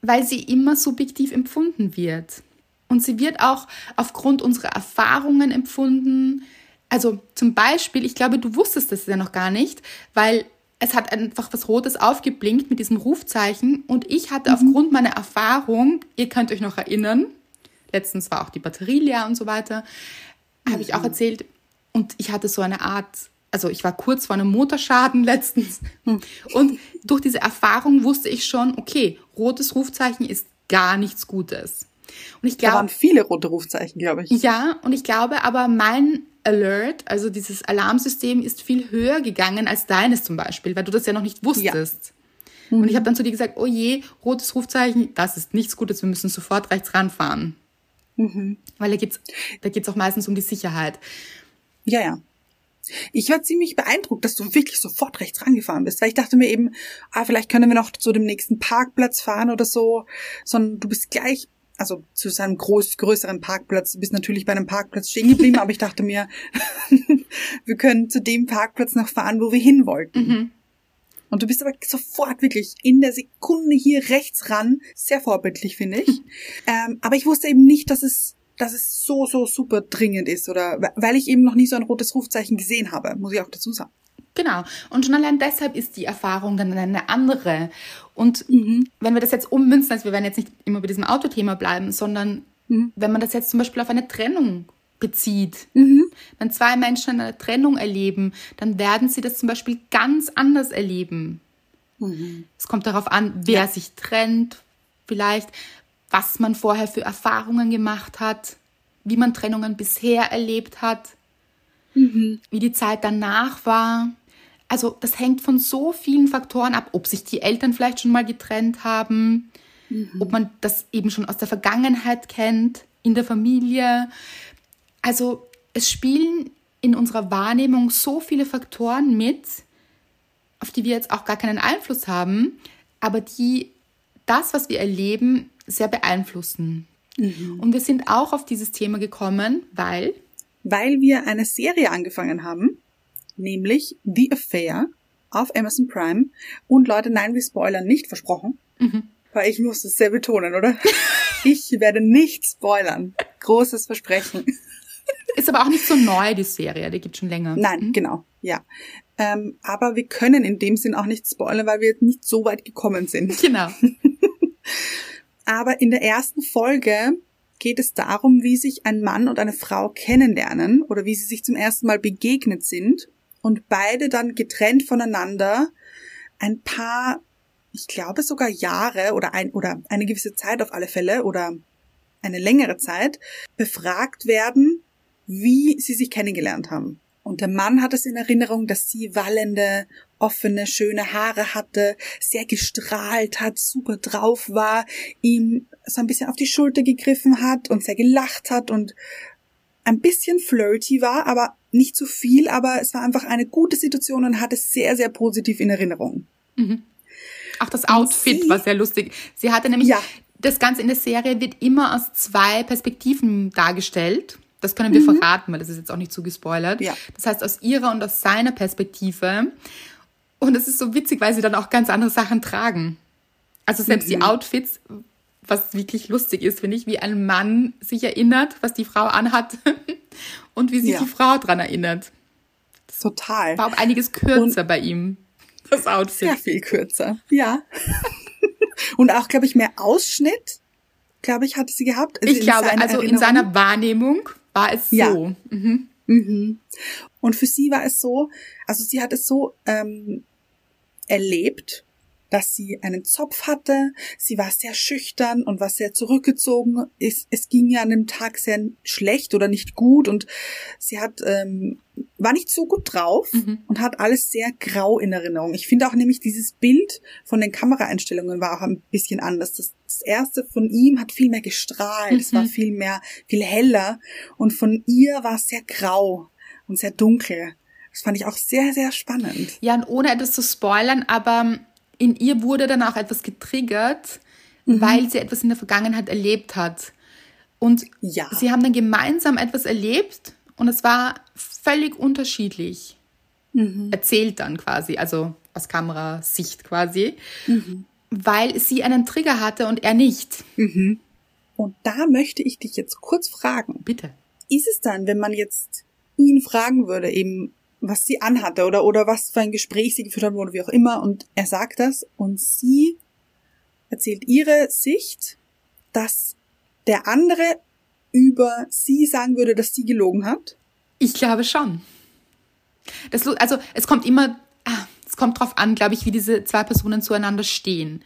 weil sie immer subjektiv empfunden wird. Und sie wird auch aufgrund unserer Erfahrungen empfunden. Also zum Beispiel, ich glaube, du wusstest das ja noch gar nicht, weil es hat einfach was Rotes aufgeblinkt mit diesem Rufzeichen. Und ich hatte aufgrund meiner Erfahrung, ihr könnt euch noch erinnern, letztens war auch die Batterie leer und so weiter, habe ich auch erzählt. Und ich hatte so eine Art, also ich war kurz vor einem Motorschaden letztens und durch diese Erfahrung wusste ich schon, okay, rotes Rufzeichen ist gar nichts Gutes. Und ich Da glaube, waren viele rote Rufzeichen, glaube ich. ja, und ich glaube aber, mein Alert, also dieses Alarmsystem, ist viel höher gegangen als deines zum Beispiel, weil du das ja noch nicht wusstest. Und ich habe dann zu dir gesagt, oh je, rotes Rufzeichen, das ist nichts Gutes, wir müssen sofort rechts ranfahren. Weil da geht's, da geht's auch meistens um die Sicherheit. Ja, ja. Ich war ziemlich beeindruckt, dass du wirklich sofort rechts rangefahren bist, weil ich dachte mir eben, ah, vielleicht können wir noch zu dem nächsten Parkplatz fahren oder so, sondern du bist gleich, also zu seinem groß, größeren Parkplatz, du bist natürlich bei einem Parkplatz stehen geblieben, aber ich dachte mir, wir können zu dem Parkplatz noch fahren, wo wir hin wollten. Und du bist aber sofort wirklich in der Sekunde hier rechts ran, sehr vorbildlich, finde ich. ähm, aber ich wusste eben nicht, dass es dass es so, so super dringend ist oder we- weil ich eben noch nie so ein rotes Rufzeichen gesehen habe, muss ich auch dazu sagen. Genau. Und schon allein deshalb ist die Erfahrung dann eine andere. Und mhm. wenn wir das jetzt ummünzen, also wir werden jetzt nicht immer bei diesem Autothema bleiben, sondern mhm. wenn man das jetzt zum Beispiel auf eine Trennung bezieht, mhm. wenn zwei Menschen eine Trennung erleben, dann werden sie das zum Beispiel ganz anders erleben. Mhm. Es kommt darauf an, wer ja. sich trennt, vielleicht, was man vorher für Erfahrungen gemacht hat, wie man Trennungen bisher erlebt hat, mhm. wie die Zeit danach war. Also das hängt von so vielen Faktoren ab, ob sich die Eltern vielleicht schon mal getrennt haben, mhm. ob man das eben schon aus der Vergangenheit kennt, in der Familie. Also es spielen in unserer Wahrnehmung so viele Faktoren mit, auf die wir jetzt auch gar keinen Einfluss haben, aber die das, was wir erleben, sehr beeinflussen. Mhm. Und wir sind auch auf dieses Thema gekommen, weil weil wir eine Serie angefangen haben nämlich The Affair auf Amazon Prime. Und Leute, nein, wir spoilern nicht, versprochen. Mhm. Weil ich muss es sehr betonen, oder? ich werde nicht spoilern. Großes Versprechen. Ist aber auch nicht so neu, die Serie, die gibt schon länger. Nein, mhm. genau, ja. Ähm, aber wir können in dem Sinn auch nicht spoilern, weil wir nicht so weit gekommen sind. Genau. aber in der ersten Folge geht es darum, wie sich ein Mann und eine Frau kennenlernen oder wie sie sich zum ersten Mal begegnet sind und beide dann getrennt voneinander ein paar, ich glaube sogar Jahre oder ein oder eine gewisse Zeit auf alle Fälle oder eine längere Zeit befragt werden, wie sie sich kennengelernt haben. Und der Mann hat es in Erinnerung, dass sie wallende, offene, schöne Haare hatte, sehr gestrahlt hat, super drauf war, ihm so ein bisschen auf die Schulter gegriffen hat und sehr gelacht hat und ein bisschen flirty war, aber nicht zu viel, aber es war einfach eine gute Situation und hatte es sehr, sehr positiv in Erinnerung. Mhm. Auch das Outfit sie, war sehr lustig. Sie hatte nämlich, ja. das Ganze in der Serie wird immer aus zwei Perspektiven dargestellt. Das können wir mhm. verraten, weil das ist jetzt auch nicht zu gespoilert. Ja. Das heißt, aus ihrer und aus seiner Perspektive. Und es ist so witzig, weil sie dann auch ganz andere Sachen tragen. Also selbst mhm. die Outfits, was wirklich lustig ist, finde ich, wie ein Mann sich erinnert, was die Frau anhat und wie sich ja. die Frau dran erinnert. Das Total. War um einiges kürzer und bei ihm, das Outfit. Sehr viel kürzer, ja. und auch, glaube ich, mehr Ausschnitt, glaube ich, hatte sie gehabt. Also ich glaube, also Erinnerung. in seiner Wahrnehmung war es so. Ja. Mhm. Mhm. Und für sie war es so, also sie hat es so ähm, erlebt, dass sie einen Zopf hatte. Sie war sehr schüchtern und war sehr zurückgezogen. Es, es ging ihr an dem Tag sehr schlecht oder nicht gut und sie hat ähm, war nicht so gut drauf mhm. und hat alles sehr grau in Erinnerung. Ich finde auch nämlich dieses Bild von den Kameraeinstellungen war auch ein bisschen anders. Das, das erste von ihm hat viel mehr gestrahlt, mhm. es war mhm. viel mehr, viel heller und von ihr war es sehr grau und sehr dunkel. Das fand ich auch sehr, sehr spannend. Ja, und ohne etwas zu spoilern, aber in ihr wurde dann auch etwas getriggert, mhm. weil sie etwas in der Vergangenheit erlebt hat. Und ja. sie haben dann gemeinsam etwas erlebt und es war völlig unterschiedlich. Mhm. Erzählt dann quasi, also aus Kamerasicht quasi, mhm. weil sie einen Trigger hatte und er nicht. Mhm. Und da möchte ich dich jetzt kurz fragen. Bitte. Ist es dann, wenn man jetzt ihn fragen würde, eben, was sie anhatte oder, oder was für ein Gespräch sie geführt hat oder wie auch immer. Und er sagt das und sie erzählt ihre Sicht, dass der andere über sie sagen würde, dass sie gelogen hat? Ich glaube schon. Das, also es kommt immer, ah, es kommt drauf an, glaube ich, wie diese zwei Personen zueinander stehen.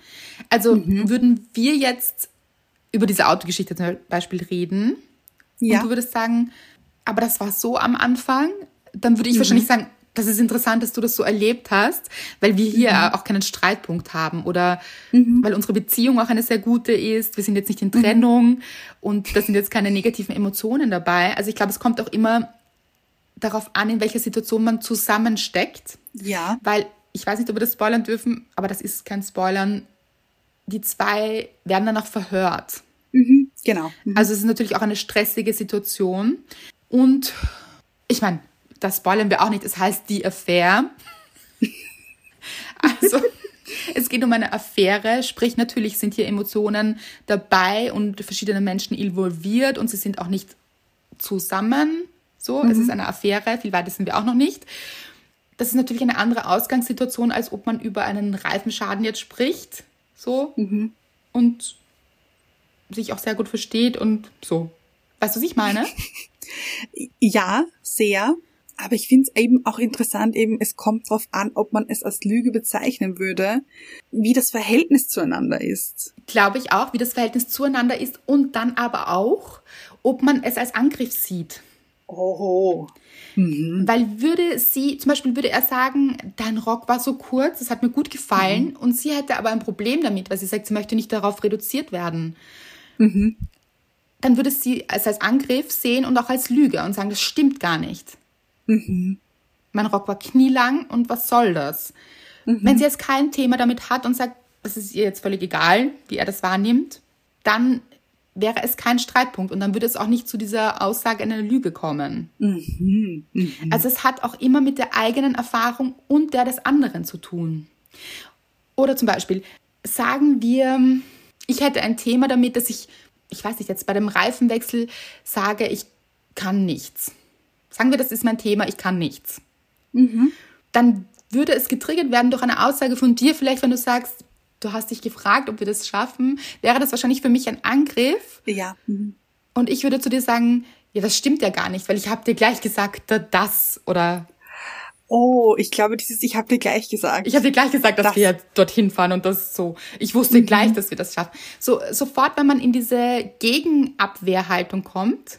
Also mhm. würden wir jetzt über diese Autogeschichte zum Beispiel reden ja. und du würdest sagen, aber das war so am Anfang, dann würde ich mhm. wahrscheinlich sagen, das ist interessant, dass du das so erlebt hast, weil wir hier mhm. auch keinen Streitpunkt haben oder mhm. weil unsere Beziehung auch eine sehr gute ist. Wir sind jetzt nicht in Trennung mhm. und da sind jetzt keine negativen Emotionen dabei. Also ich glaube, es kommt auch immer darauf an, in welcher Situation man zusammensteckt. Ja. Weil ich weiß nicht, ob wir das spoilern dürfen, aber das ist kein Spoilern. Die zwei werden dann auch verhört. Mhm. Genau. Mhm. Also es ist natürlich auch eine stressige Situation. Und ich meine, das spoilern wir auch nicht, es heißt die Affair. also, es geht um eine Affäre, sprich natürlich sind hier Emotionen dabei und verschiedene Menschen involviert und sie sind auch nicht zusammen. So, mhm. es ist eine Affäre, viel weiter sind wir auch noch nicht. Das ist natürlich eine andere Ausgangssituation, als ob man über einen Reifenschaden jetzt spricht. So. Mhm. Und sich auch sehr gut versteht und so. Weißt du, was ich meine? Ja, sehr. Aber ich finde es eben auch interessant, eben es kommt drauf an, ob man es als Lüge bezeichnen würde, wie das Verhältnis zueinander ist. Glaube ich auch, wie das Verhältnis zueinander ist und dann aber auch, ob man es als Angriff sieht. Oh. Mhm. Weil würde sie, zum Beispiel würde er sagen, dein Rock war so kurz, es hat mir gut gefallen Mhm. und sie hätte aber ein Problem damit, weil sie sagt, sie möchte nicht darauf reduziert werden. Mhm. Dann würde sie es als Angriff sehen und auch als Lüge und sagen, das stimmt gar nicht. Mhm. Mein Rock war knielang und was soll das? Mhm. Wenn sie jetzt kein Thema damit hat und sagt, das ist ihr jetzt völlig egal, wie er das wahrnimmt, dann wäre es kein Streitpunkt und dann würde es auch nicht zu dieser Aussage einer Lüge kommen. Mhm. Mhm. Also es hat auch immer mit der eigenen Erfahrung und der des anderen zu tun. Oder zum Beispiel, sagen wir, ich hätte ein Thema damit, dass ich, ich weiß nicht, jetzt bei dem Reifenwechsel sage, ich kann nichts. Sagen wir, das ist mein Thema, ich kann nichts. Dann würde es getriggert werden durch eine Aussage von dir, vielleicht wenn du sagst, du hast dich gefragt, ob wir das schaffen, wäre das wahrscheinlich für mich ein Angriff. Ja. Mhm. Und ich würde zu dir sagen, ja, das stimmt ja gar nicht, weil ich habe dir gleich gesagt, da- das oder Oh, ich glaube, dieses, ich habe dir gleich gesagt. ich habe dir gleich gesagt, dass Das- Mhm. wir dorthin fahren und das so. Ich wusste gleich, dass wir das schaffen. So sofort, wenn man in diese Gegenabwehrhaltung kommt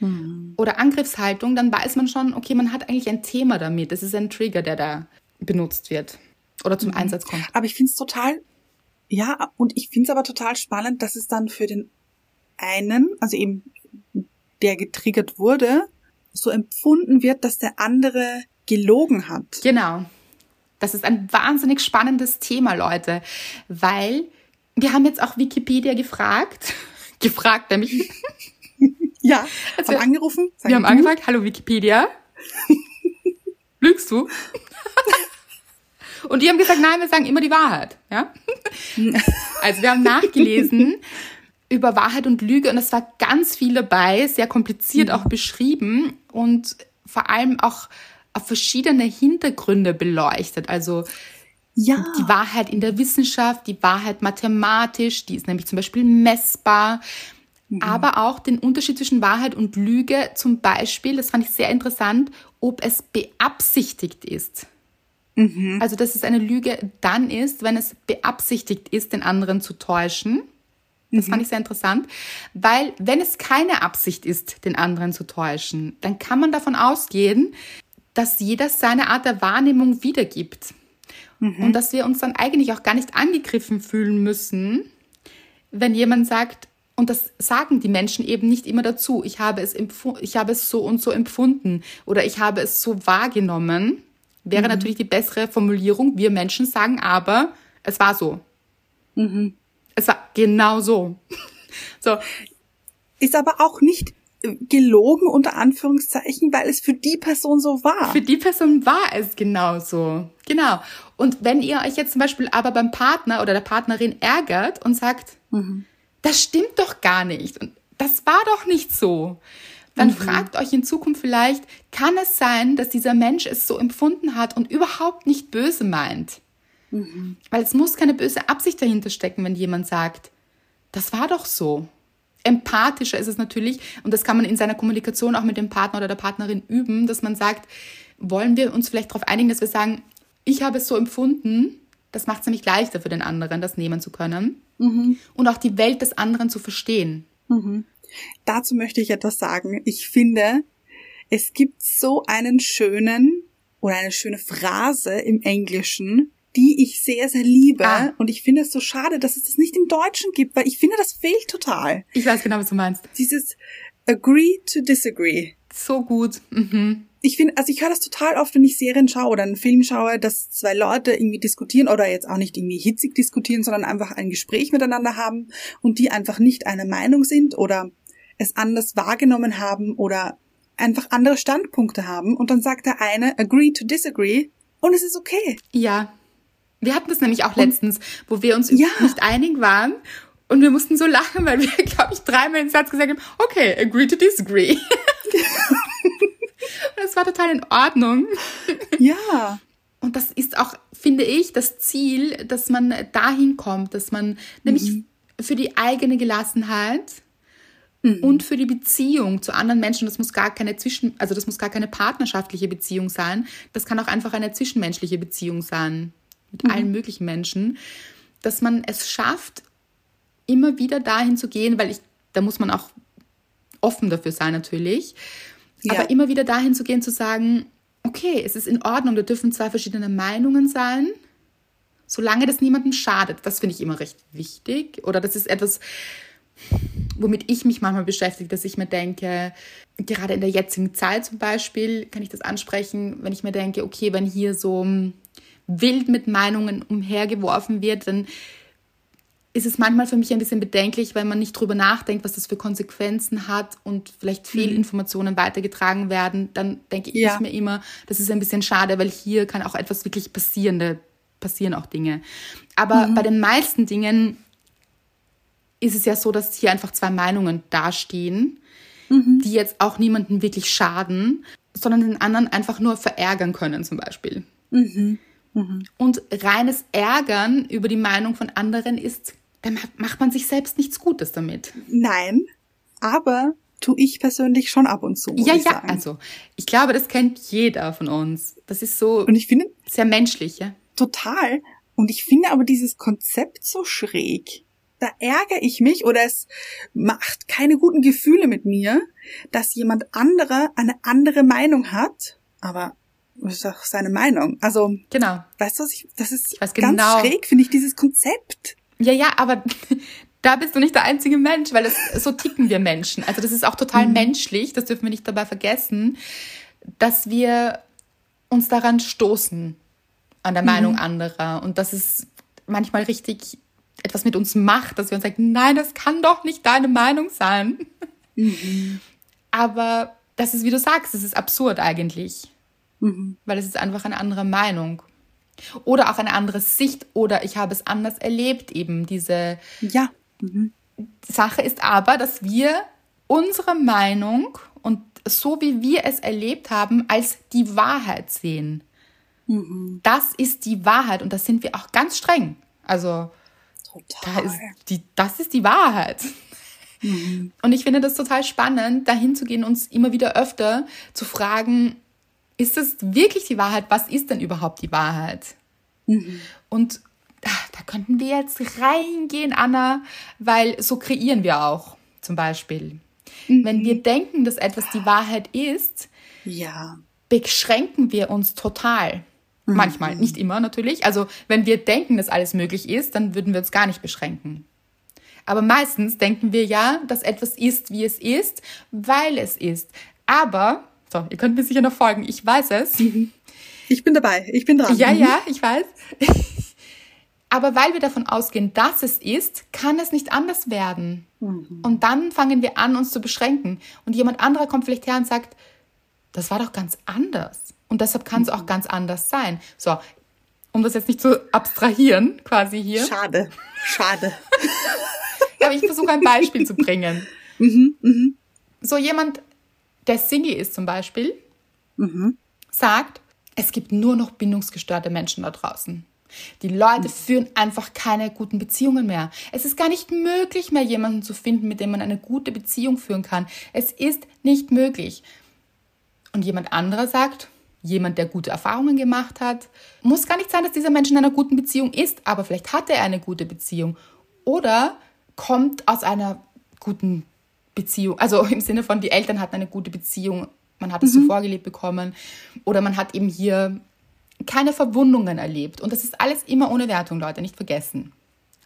Mhm. oder Angriffshaltung, dann weiß man schon, okay, man hat eigentlich ein Thema damit. Das ist ein Trigger, der da benutzt wird oder Mhm. zum Einsatz kommt. Aber ich finde es total, ja, und ich finde es aber total spannend, dass es dann für den einen, also eben der getriggert wurde, so empfunden wird, dass der andere gelogen hat. Genau. Das ist ein wahnsinnig spannendes Thema, Leute, weil wir haben jetzt auch Wikipedia gefragt, gefragt nämlich, Ja, Also haben wir- angerufen. wir haben du? angefragt, hallo Wikipedia, lügst du? Und die haben gesagt, nein, wir sagen immer die Wahrheit, ja? Also wir haben nachgelesen über Wahrheit und Lüge und es war ganz viel dabei, sehr kompliziert auch beschrieben und vor allem auch auf verschiedene Hintergründe beleuchtet. Also Ja. die Wahrheit in der Wissenschaft, die Wahrheit mathematisch, die ist nämlich zum Beispiel messbar, aber auch den Unterschied zwischen Wahrheit und Lüge, zum Beispiel, das fand ich sehr interessant, ob es beabsichtigt ist. Also, dass es eine Lüge dann ist, wenn es beabsichtigt ist, den anderen zu täuschen. Das fand ich sehr interessant, weil wenn es keine Absicht ist, den anderen zu täuschen, dann kann man davon ausgehen, dass jeder seine Art der Wahrnehmung wiedergibt. Und dass wir uns dann eigentlich auch gar nicht angegriffen fühlen müssen, wenn jemand sagt, und das sagen die Menschen eben nicht immer dazu, ich habe es, ich habe es so und so empfunden oder ich habe es so wahrgenommen, wäre natürlich die bessere Formulierung. Wir Menschen sagen aber, es war so. Es war genau so. so, Ist aber auch nicht äh, gelogen unter Anführungszeichen, weil es für die Person so war. Für die Person war es genauso. Genau. Und wenn ihr euch jetzt zum Beispiel aber beim Partner oder der Partnerin ärgert und sagt, das stimmt doch gar nicht. Und das war doch nicht so, dann fragt euch in Zukunft vielleicht, kann es sein, dass dieser Mensch es so empfunden hat und überhaupt nicht böse meint? Weil es muss keine böse Absicht dahinter stecken, wenn jemand sagt, das war doch so. Empathischer ist es natürlich, und das kann man in seiner Kommunikation auch mit dem Partner oder der Partnerin üben, dass man sagt, wollen wir uns vielleicht darauf einigen, dass wir sagen, ich habe es so empfunden, das macht es nämlich leichter für den anderen, das nehmen zu können und auch die Welt des anderen zu verstehen. Dazu möchte ich etwas sagen. Ich finde, es gibt so einen schönen oder eine schöne Phrase im Englischen, die ich sehr, sehr liebe. Ah. Und ich finde es so schade, dass es das nicht im Deutschen gibt, weil ich finde, das fehlt total. Ich weiß genau, was du meinst. Dieses agree to disagree. So gut. Mhm. Ich finde, also ich höre das total oft, wenn ich Serien schaue oder einen Film schaue, dass zwei Leute irgendwie diskutieren oder jetzt auch nicht irgendwie hitzig diskutieren, sondern einfach ein Gespräch miteinander haben und die einfach nicht einer Meinung sind oder es anders wahrgenommen haben oder einfach andere Standpunkte haben und dann sagt der eine agree to disagree und es ist okay. Ja. Wir hatten das nämlich auch letztens, wo wir uns Ja. nicht einig waren und wir mussten so lachen, weil wir, glaube ich, dreimal den Satz gesagt haben, okay, agree to disagree. War total in Ordnung. Ja. Und das ist auch, finde ich, das Ziel, dass man dahin kommt, dass man nämlich mhm. für die eigene Gelassenheit mhm. und für die Beziehung zu anderen Menschen, das muss gar keine Zwischen, also das muss gar keine partnerschaftliche Beziehung sein, das kann auch einfach eine zwischenmenschliche Beziehung sein mit mhm. allen möglichen Menschen, dass man es schafft, immer wieder dahin zu gehen, weil ich, da muss man auch offen dafür sein natürlich, ja. aber immer wieder dahin zu gehen, zu sagen, okay, es ist in Ordnung, da dürfen zwei verschiedene Meinungen sein, solange das niemandem schadet. Das finde ich immer recht wichtig. Oder das ist etwas, womit ich mich manchmal beschäftige, dass ich mir denke, gerade in der jetzigen Zeit zum Beispiel, kann ich das ansprechen, wenn ich mir denke, okay, wenn hier so wild mit Meinungen umhergeworfen wird, dann ist es manchmal für mich ein bisschen bedenklich, weil man nicht drüber nachdenkt, was das für Konsequenzen hat und vielleicht mhm. Fehlinformationen weitergetragen werden. Dann denke ja. ich mir immer, das ist ein bisschen schade, weil hier kann auch etwas wirklich passieren, da passieren auch Dinge. Aber mhm. bei den meisten Dingen ist es ja so, dass hier einfach zwei Meinungen dastehen, mhm. die jetzt auch niemandem wirklich schaden, sondern den anderen einfach nur verärgern können zum Beispiel. Mhm. Mhm. Und reines Ärgern über die Meinung von anderen ist dann macht man sich selbst nichts Gutes damit. Nein, aber tue ich persönlich schon ab und zu. Ja, ja, sagen. also ich glaube, das kennt jeder von uns. Das ist so und ich finde sehr menschlich, ja. Total. Und ich finde aber dieses Konzept so schräg. Da ärgere ich mich oder es macht keine guten Gefühle mit mir, dass jemand anderer eine andere Meinung hat, aber das ist doch seine Meinung. Also, genau. Weißt du, was ich, das ist ganz genau. schräg, finde ich, dieses Konzept. Ja, ja, aber da bist du nicht der einzige Mensch, weil es, so ticken wir Menschen. Also das ist auch total mhm. menschlich, das dürfen wir nicht dabei vergessen, dass wir uns daran stoßen, an der mhm. Meinung anderer. Und dass es manchmal richtig etwas mit uns macht, dass wir uns sagen, nein, das kann doch nicht deine Meinung sein. Mhm. Aber das ist, wie du sagst, es ist absurd eigentlich. Mhm. Weil es ist einfach eine andere Meinung. Oder auch eine andere Sicht oder ich habe es anders erlebt, eben diese ja. Mhm. Sache ist aber, dass wir unsere Meinung und so wie wir es erlebt haben, als die Wahrheit sehen. Mhm. Das ist die Wahrheit und da sind wir auch ganz streng. Also total. Da ist die, das ist die Wahrheit. Mhm. Und ich finde das total spannend, dahin zu gehen, uns immer wieder öfter zu fragen, ist das wirklich die Wahrheit? Was ist denn überhaupt die Wahrheit? Mhm. Und ach, da könnten wir jetzt reingehen, Anna, weil so kreieren wir auch zum Beispiel. Mhm. Wenn wir denken, dass etwas die Wahrheit ist, ja. beschränken wir uns total. Mhm. Manchmal, nicht immer natürlich. Also wenn wir denken, dass alles möglich ist, dann würden wir uns gar nicht beschränken. Aber meistens denken wir ja, dass etwas ist, wie es ist, weil es ist. Aber so, ihr könnt mir sicher noch folgen. Ich weiß es. Mhm. Ich bin dabei. Ich bin dran. Ja, mhm. ja, ich weiß. Aber weil wir davon ausgehen, dass es ist, kann es nicht anders werden. Mhm. Und dann fangen wir an, uns zu beschränken. Und jemand anderer kommt vielleicht her und sagt, das war doch ganz anders. Und deshalb kann es auch ganz anders sein. So, um das jetzt nicht zu abstrahieren, quasi hier. Schade, schade. Aber ich versuche ein Beispiel zu bringen. Mhm, mh. So jemand der Single ist zum Beispiel, mhm. sagt, es gibt nur noch bindungsgestörte Menschen da draußen. Die Leute führen einfach keine guten Beziehungen mehr. Es ist gar nicht möglich mehr, jemanden zu finden, mit dem man eine gute Beziehung führen kann. Es ist nicht möglich. Und jemand anderer sagt, jemand, der gute Erfahrungen gemacht hat, muss gar nicht sein, dass dieser Mensch in einer guten Beziehung ist, aber vielleicht hat er eine gute Beziehung oder kommt aus einer guten Beziehung, also im Sinne von, die Eltern hatten eine gute Beziehung, man hat es mhm. so vorgelebt bekommen oder man hat eben hier keine Verwundungen erlebt. Und das ist alles immer ohne Wertung, Leute, nicht vergessen.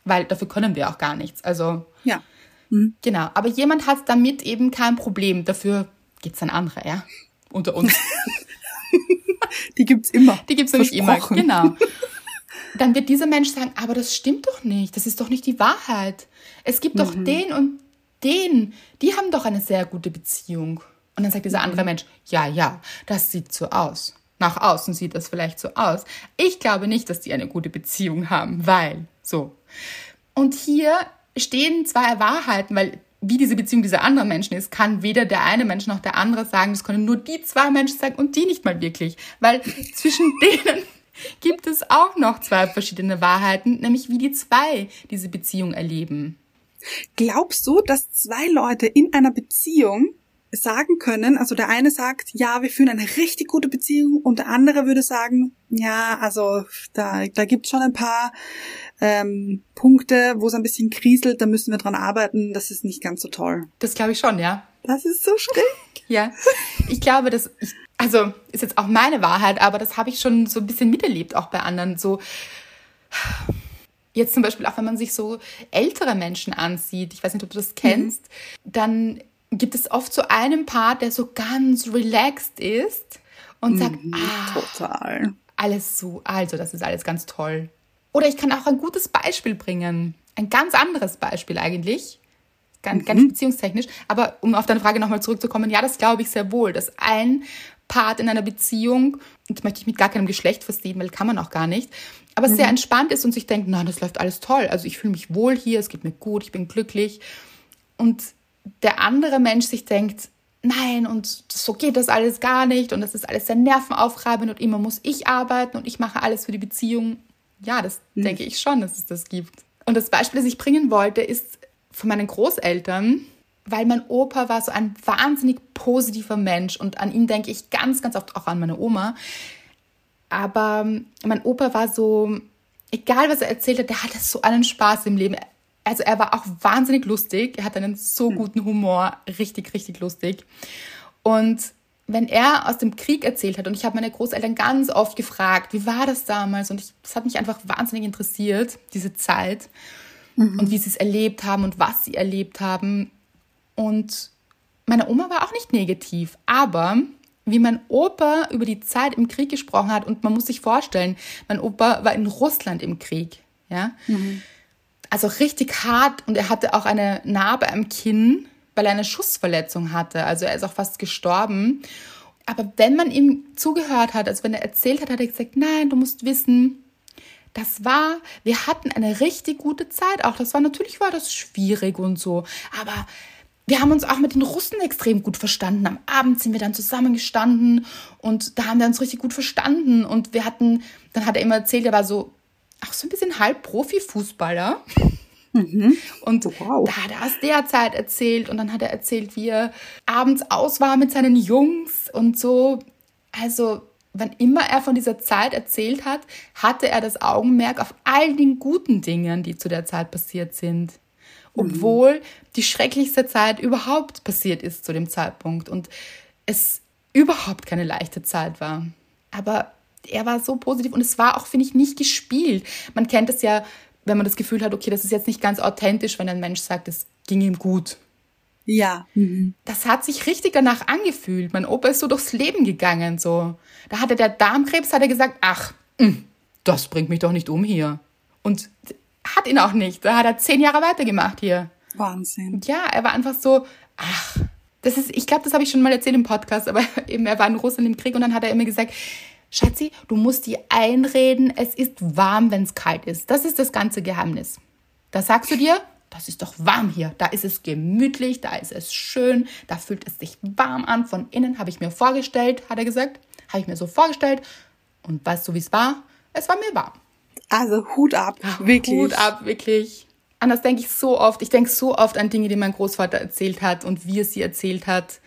Weil dafür können wir auch gar nichts. Also, ja. Mhm. Genau. Aber jemand hat damit eben kein Problem. Dafür gibt es dann andere, ja, unter uns. Die gibt es immer. Die gibt es nämlich immer, genau. Dann wird dieser Mensch sagen, aber das stimmt doch nicht, das ist doch nicht die Wahrheit. Es gibt mhm. doch den und den, die haben doch eine sehr gute Beziehung. Und dann sagt dieser andere mhm. Mensch, ja, ja, das sieht so aus. Nach außen sieht das vielleicht so aus. Ich glaube nicht, dass die eine gute Beziehung haben, weil so. Und hier stehen zwei Wahrheiten, weil wie diese Beziehung dieser anderen Menschen ist, kann weder der eine Mensch noch der andere sagen. Das können nur die zwei Menschen sagen und die nicht mal wirklich. Weil zwischen denen gibt es auch noch zwei verschiedene Wahrheiten, nämlich wie die zwei diese Beziehung erleben. Glaubst du, dass zwei Leute in einer Beziehung sagen können, also der eine sagt, ja, wir führen eine richtig gute Beziehung und der andere würde sagen, ja, also da, da gibt schon ein paar ähm, Punkte, wo es ein bisschen kriselt, da müssen wir dran arbeiten, das ist nicht ganz so toll. Das glaube ich schon, ja. Das ist so schräg. Ja, ich glaube, dass ich, also ist jetzt auch meine Wahrheit, aber das habe ich schon so ein bisschen miterlebt, auch bei anderen. So jetzt zum Beispiel auch, wenn man sich so ältere Menschen ansieht, ich weiß nicht, ob du das kennst, mhm. dann gibt es oft so einen Part, der so ganz relaxed ist und sagt, mhm, ah, total. Alles so, also das ist alles ganz toll. Oder ich kann auch ein gutes Beispiel bringen. Ein ganz anderes Beispiel eigentlich. Ganz, mhm. ganz beziehungstechnisch. Aber um auf deine Frage nochmal zurückzukommen, ja, das glaube ich sehr wohl, dass ein Part in einer Beziehung, und das möchte ich mit gar keinem Geschlecht versehen, weil kann man auch gar nicht, aber mhm. sehr entspannt ist und sich denkt, na, das läuft alles toll. Also ich fühle mich wohl hier, es geht mir gut, ich bin glücklich. Und der andere Mensch sich denkt, nein, und so geht das alles gar nicht und das ist alles sehr nervenaufreibend und immer muss ich arbeiten und ich mache alles für die Beziehung. Ja, das mhm. denke ich schon, dass es das gibt. Und das Beispiel, das ich bringen wollte, ist von meinen Großeltern, weil mein Opa war so ein wahnsinnig positiver Mensch und an ihn denke ich ganz, ganz oft auch an meine Oma. Aber mein Opa war so, egal was er erzählt hat, der hatte so einen Spaß im Leben also er war auch wahnsinnig lustig. Er hat einen so hm. guten Humor, richtig, richtig lustig. Und wenn er aus dem Krieg erzählt hat, und ich habe meine Großeltern ganz oft gefragt, wie war das damals? Und ich, das hat mich einfach wahnsinnig interessiert, diese Zeit mhm. und wie sie es erlebt haben und was sie erlebt haben. Und meine Oma war auch nicht negativ, aber wie mein Opa über die Zeit im Krieg gesprochen hat, und man muss sich vorstellen, mein Opa war in Russland im Krieg, ja. Mhm also richtig hart und er hatte auch eine Narbe am Kinn, weil er eine Schussverletzung hatte. Also er ist auch fast gestorben. Aber wenn man ihm zugehört hat, also wenn er erzählt hat, hat er gesagt, nein, du musst wissen, das war, wir hatten eine richtig gute Zeit auch. Das war natürlich war das schwierig und so, aber wir haben uns auch mit den Russen extrem gut verstanden. Am Abend sind wir dann zusammengestanden und da haben wir uns richtig gut verstanden und wir hatten, dann hat er immer erzählt, er war so auch so ein bisschen halb Profifußballer. Mhm. Und wow. da hat er aus der Zeit erzählt und dann hat er erzählt, wie er abends aus war mit seinen Jungs und so. Also, wann immer er von dieser Zeit erzählt hat, hatte er das Augenmerk auf all den guten Dingen, die zu der Zeit passiert sind. Obwohl mhm. die schrecklichste Zeit überhaupt passiert ist zu dem Zeitpunkt und es überhaupt keine leichte Zeit war. Aber er war so positiv und es war auch, finde ich, nicht gespielt. Man kennt es ja, wenn man das Gefühl hat, okay, das ist jetzt nicht ganz authentisch, wenn ein Mensch sagt, es ging ihm gut. Ja. Mhm. Das hat sich richtig danach angefühlt. Mein Opa ist so durchs Leben gegangen, so. Da hatte der Darmkrebs, hat er gesagt, ach, mh, hm, das bringt mich doch nicht um hier. Und hat ihn auch nicht. Da hat er zehn Jahre weitergemacht hier. Wahnsinn. Ja, er war einfach so, ach, das ist, ich glaube, das habe ich schon mal erzählt im Podcast, aber eben, er war in Russland im Krieg und dann hat er immer gesagt, Schatzi, du musst dir einreden, es ist warm, wenn es kalt ist. Das ist das ganze Geheimnis. Da sagst du dir, das ist doch warm hier. Da ist es gemütlich, da ist es schön, da fühlt es sich warm an. Von innen habe ich mir vorgestellt, hat er gesagt. Habe ich mir so vorgestellt. Und weißt du, wie es war? Es war mir warm. Also Hut ab, wirklich. Hut ab, wirklich. An das denke ich so oft. Ich denke so oft an Dinge, die mein Großvater erzählt hat und wie er sie erzählt hat.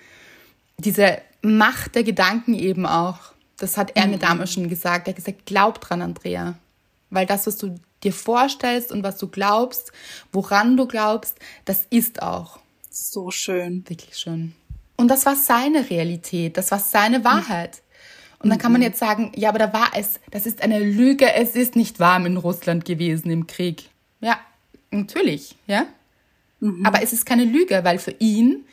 Diese Macht der Gedanken eben auch. Das hat er mir mhm. damals schon gesagt. Er hat gesagt, glaub dran, Andrea. Weil das, was du dir vorstellst und was du glaubst, woran du glaubst, das ist auch. So schön. Wirklich schön. Und das war seine Realität, das war seine Wahrheit. Und dann kann man mhm. jetzt sagen, ja, aber da war es, das ist eine Lüge, es ist nicht warm in Russland gewesen im Krieg. Ja, natürlich, ja. Mhm. Aber es ist keine Lüge, weil für ihn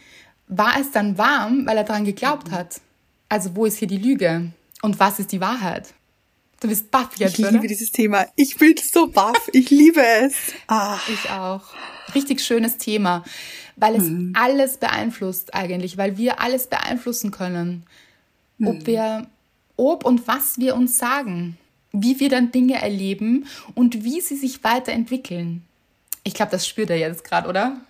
war es dann warm, weil er daran geglaubt mhm. hat. Also wo ist hier die Lüge? Und was ist die Wahrheit? Du bist baff jetzt, Ich liebe oder? dieses Thema. Ich bin so baff. Ich liebe es. Ah. Ich auch. Richtig schönes Thema, weil es mhm. alles beeinflusst eigentlich, weil wir alles beeinflussen können. Ob mhm. wir, ob und was wir uns sagen, wie wir dann Dinge erleben und wie sie sich weiterentwickeln. Ich glaube, das spürt er jetzt gerade, oder?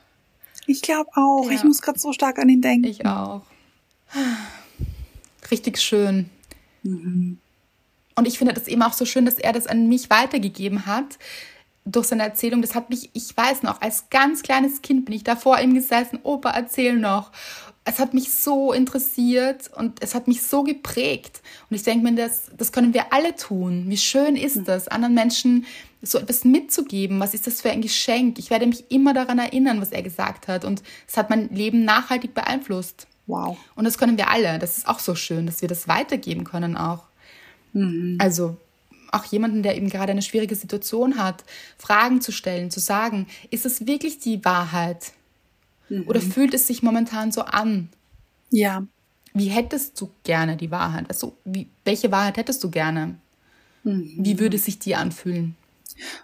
Ich glaube auch. Ja. Ich muss gerade so stark an ihn denken. Ich auch. Richtig schön. Mhm. Und ich finde das eben auch so schön, dass er das an mich weitergegeben hat durch seine Erzählung. Das hat mich, ich weiß noch, als ganz kleines Kind bin ich da vor ihm gesessen, Opa, erzähl noch. Es hat mich so interessiert und es hat mich so geprägt. Und ich denke mir, das, das können wir alle tun. Wie schön ist mhm. das, anderen Menschen so etwas mitzugeben? Was ist das für ein Geschenk? Ich werde mich immer daran erinnern, was er gesagt hat. Und es hat mein Leben nachhaltig beeinflusst. Wow. Und das können wir alle. Das ist auch so schön, dass wir das weitergeben können auch. Mhm. Also auch jemanden, der eben gerade eine schwierige Situation hat, Fragen zu stellen, zu sagen, ist es wirklich die Wahrheit? Mhm. Oder fühlt es sich momentan so an? Ja. Wie hättest du gerne die Wahrheit? Also, wie, welche Wahrheit hättest du gerne? Mhm. Wie würde es sich dir anfühlen?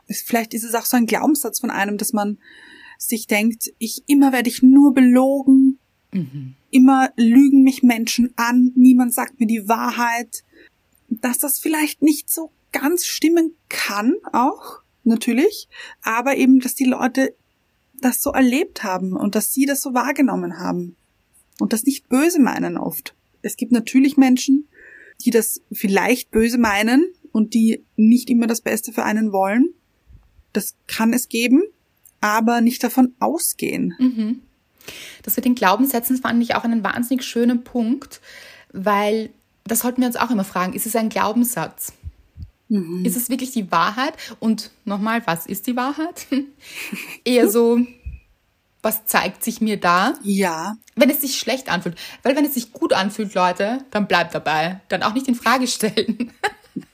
Vielleicht ist es auch so ein Glaubenssatz von einem, dass man sich denkt, ich immer werde ich nur belogen, mhm. immer lügen mich Menschen an, niemand sagt mir die Wahrheit, dass das vielleicht nicht so ganz stimmen kann, auch natürlich, aber eben, dass die Leute das so erlebt haben und dass sie das so wahrgenommen haben und das nicht böse meinen oft. Es gibt natürlich Menschen, die das vielleicht böse meinen und die nicht immer das Beste für einen wollen. Das kann es geben, aber nicht davon ausgehen. Mhm. Das mit den Glaubenssätzen fand ich auch einen wahnsinnig schönen Punkt, weil das sollten wir uns auch immer fragen, ist es ein Glaubenssatz? Mhm. Ist es wirklich die Wahrheit? Und nochmal, was ist die Wahrheit? Eher so, was zeigt sich mir da? Ja. Wenn es sich schlecht anfühlt. Weil wenn es sich gut anfühlt, Leute, dann bleibt dabei. Dann auch nicht in Frage stellen.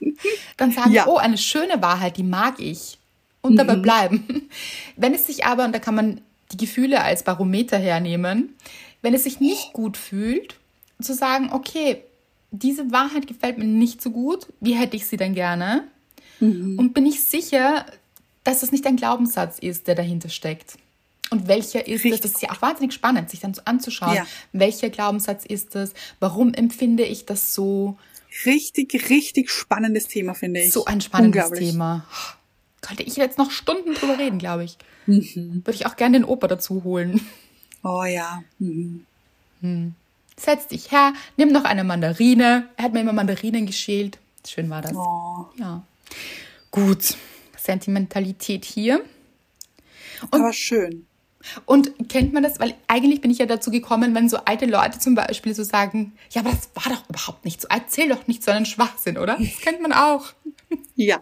dann sagen, ja. oh, eine schöne Wahrheit, die mag ich. Und dabei mhm. bleiben. Wenn es sich aber, und da kann man die Gefühle als Barometer hernehmen, wenn es sich nicht gut fühlt, zu sagen, okay, diese Wahrheit gefällt mir nicht so gut. Wie hätte ich sie denn gerne? Mhm. Und bin ich sicher, dass das nicht ein Glaubenssatz ist, der dahinter steckt. Und welcher ist es? Das ist ja auch wahnsinnig spannend, sich dann so anzuschauen. Ja. Welcher Glaubenssatz ist das? Warum empfinde ich das so? Richtig, richtig spannendes Thema, finde ich. So ein spannendes Thema. Könnte ich jetzt noch Stunden drüber reden, glaube ich. Mhm. Würde ich auch gerne den Opa dazu holen. Oh ja. Mhm. Hm. Setz dich her, nimm noch eine Mandarine. Er hat mir immer Mandarinen geschält. Schön war das. Oh. Ja. Gut. Sentimentalität hier. Und, Aber schön. Und kennt man das? Weil eigentlich bin ich ja dazu gekommen, wenn so alte Leute zum Beispiel so sagen, ja, aber das war doch überhaupt nicht so. Erzähl doch nicht so einen Schwachsinn, oder? Das kennt man auch. Ja.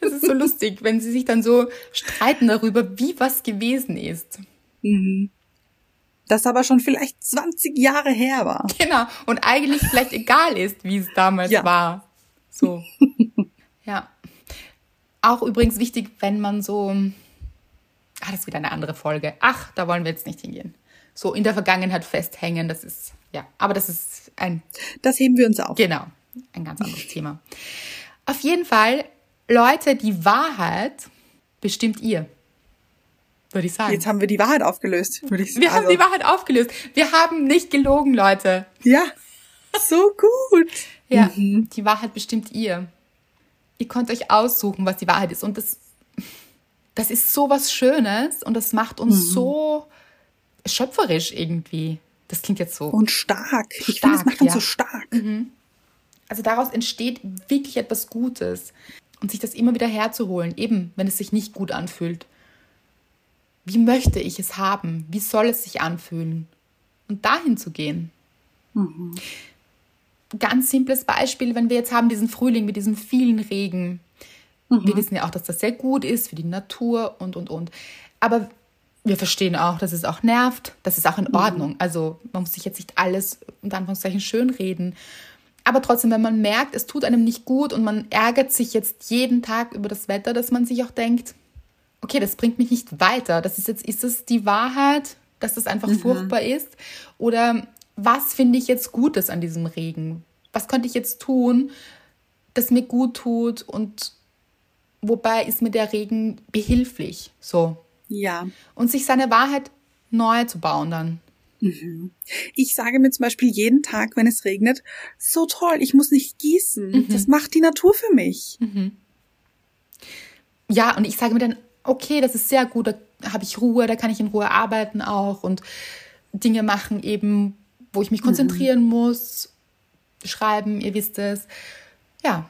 Das ist so lustig, wenn sie sich dann so streiten darüber, wie was gewesen ist. Mhm das aber schon vielleicht 20 Jahre her war. Genau. Und eigentlich vielleicht egal ist, wie es damals ja. war. So. ja. Auch übrigens wichtig, wenn man so. Ah, das ist wieder eine andere Folge. Ach, da wollen wir jetzt nicht hingehen. So in der Vergangenheit festhängen, das ist, ja, aber das ist ein. Das heben wir uns auf. Genau. Ein ganz anderes Thema. Auf jeden Fall, Leute, die Wahrheit bestimmt ihr würde ich sagen. Jetzt haben wir die Wahrheit aufgelöst, würde ich sagen. Wir haben also. die Wahrheit aufgelöst. Wir haben nicht gelogen, Leute. Ja, so gut. ja, mhm. die Wahrheit bestimmt ihr. Ihr könnt euch aussuchen, was die Wahrheit ist. Und das, das ist so was Schönes und das macht uns mhm. so schöpferisch irgendwie. Das klingt jetzt so. Und stark. Ich finde, es macht uns ja. so stark. Mhm. Also daraus entsteht wirklich etwas Gutes. Und sich das immer wieder herzuholen, eben wenn es sich nicht gut anfühlt wie möchte ich es haben? Wie soll es sich anfühlen? Und dahin zu gehen. Mhm. Ganz simples Beispiel, wenn wir jetzt haben diesen Frühling mit diesem vielen Regen. Mhm. Wir wissen ja auch, dass das sehr gut ist für die Natur und, und, und. Aber wir verstehen auch, dass es auch nervt. Das ist auch in mhm. Ordnung. Also man muss sich jetzt nicht alles unter Anführungszeichen schönreden. Aber trotzdem, wenn man merkt, es tut einem nicht gut und man ärgert sich jetzt jeden Tag über das Wetter, dass man sich auch denkt, okay, das bringt mich nicht weiter. Das ist jetzt, ist es die Wahrheit, dass das einfach mhm. furchtbar ist? Oder was finde ich jetzt Gutes an diesem Regen? Was könnte ich jetzt tun, das mir gut tut und wobei ist mir der Regen behilflich? So. Ja. Und sich seine Wahrheit neu zu bauen dann. Mhm. Ich sage mir zum Beispiel jeden Tag, wenn es regnet, so toll, ich muss nicht gießen. Mhm. Das macht die Natur für mich. Mhm. Ja, und ich sage mir dann okay, das ist sehr gut, da habe ich Ruhe, da kann ich in Ruhe arbeiten auch und Dinge machen eben, wo ich mich konzentrieren mhm. muss, schreiben, ihr wisst es. Ja,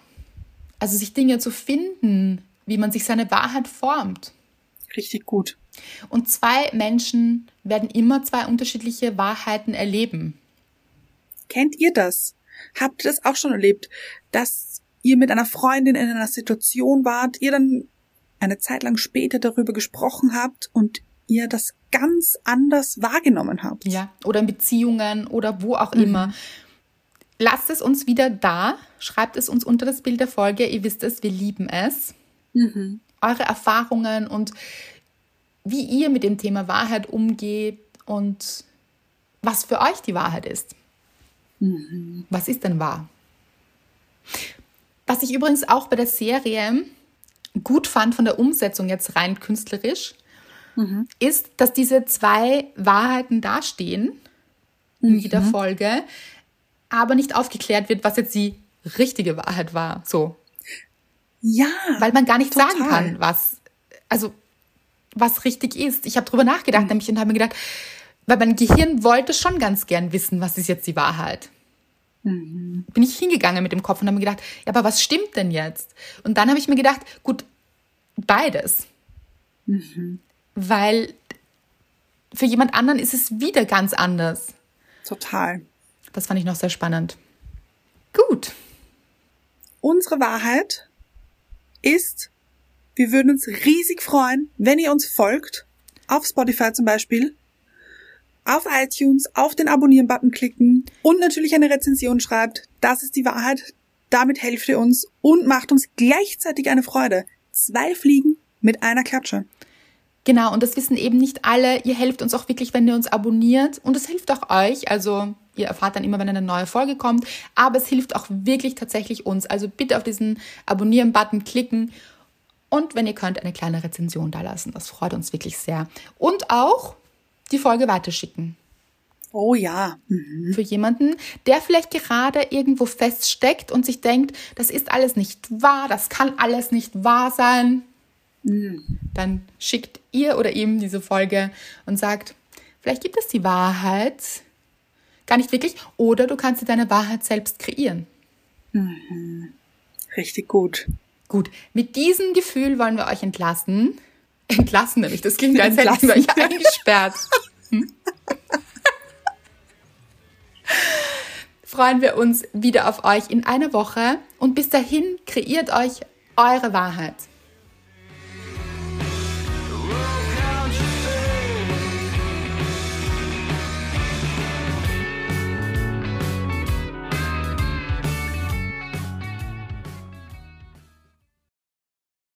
also sich Dinge zu finden, wie man sich seine Wahrheit formt. Richtig gut. Und zwei Menschen werden immer zwei unterschiedliche Wahrheiten erleben. Kennt ihr das? Habt ihr das auch schon erlebt, dass ihr mit einer Freundin in einer Situation wart, ihr dann eine Zeit lang später darüber gesprochen habt und ihr das ganz anders wahrgenommen habt? Ja, oder in Beziehungen oder wo auch mhm. immer. Lasst es uns wieder da, schreibt es uns unter das Bild der Folge. Ihr wisst es, wir lieben es. Mhm. Eure Erfahrungen und wie ihr mit dem Thema Wahrheit umgeht und was für euch die Wahrheit ist. Mhm. Was ist denn wahr? Was ich übrigens auch bei der Serie gut fand von der Umsetzung jetzt rein künstlerisch, mhm. ist, dass diese zwei Wahrheiten dastehen in jeder mhm. Folge, aber nicht aufgeklärt wird, was jetzt die richtige Wahrheit war. So. Ja. Weil man gar nicht total. sagen kann, was, also, was richtig ist. Ich habe drüber nachgedacht, mhm. nämlich und habe mir gedacht, weil mein Gehirn wollte schon ganz gern wissen, was ist jetzt die Wahrheit. Mhm. Bin ich hingegangen mit dem Kopf und habe mir gedacht, ja, aber was stimmt denn jetzt? Und dann habe ich mir gedacht, gut, beides. Mhm. Weil für jemand anderen ist es wieder ganz anders. Total. Das fand ich noch sehr spannend. Gut. Unsere Wahrheit ist, wir würden uns riesig freuen, wenn ihr uns folgt, auf Spotify zum Beispiel, auf iTunes, auf den Abonnieren-Button klicken und natürlich eine Rezension schreibt. Das ist die Wahrheit. Damit helft ihr uns und macht uns gleichzeitig eine Freude. Zwei Fliegen mit einer Klatsche. Genau, und das wissen eben nicht alle. Ihr helft uns auch wirklich, wenn ihr uns abonniert. Und es hilft auch euch. Also ihr erfahrt dann immer, wenn eine neue Folge kommt. Aber es hilft auch wirklich tatsächlich uns. Also bitte auf diesen Abonnieren-Button klicken. Und wenn ihr könnt, eine kleine Rezension da lassen. Das freut uns wirklich sehr. Und auch die Folge weiterschicken. Oh ja. Mhm. Für jemanden, der vielleicht gerade irgendwo feststeckt und sich denkt, das ist alles nicht wahr, das kann alles nicht wahr sein dann schickt ihr oder ihm diese Folge und sagt, vielleicht gibt es die Wahrheit gar nicht wirklich oder du kannst dir deine Wahrheit selbst kreieren. Mhm. Richtig gut. Gut, mit diesem Gefühl wollen wir euch entlassen. Entlassen nämlich, das klingt, als hätten wir euch eingesperrt. Hm? Freuen wir uns wieder auf euch in einer Woche und bis dahin kreiert euch eure Wahrheit.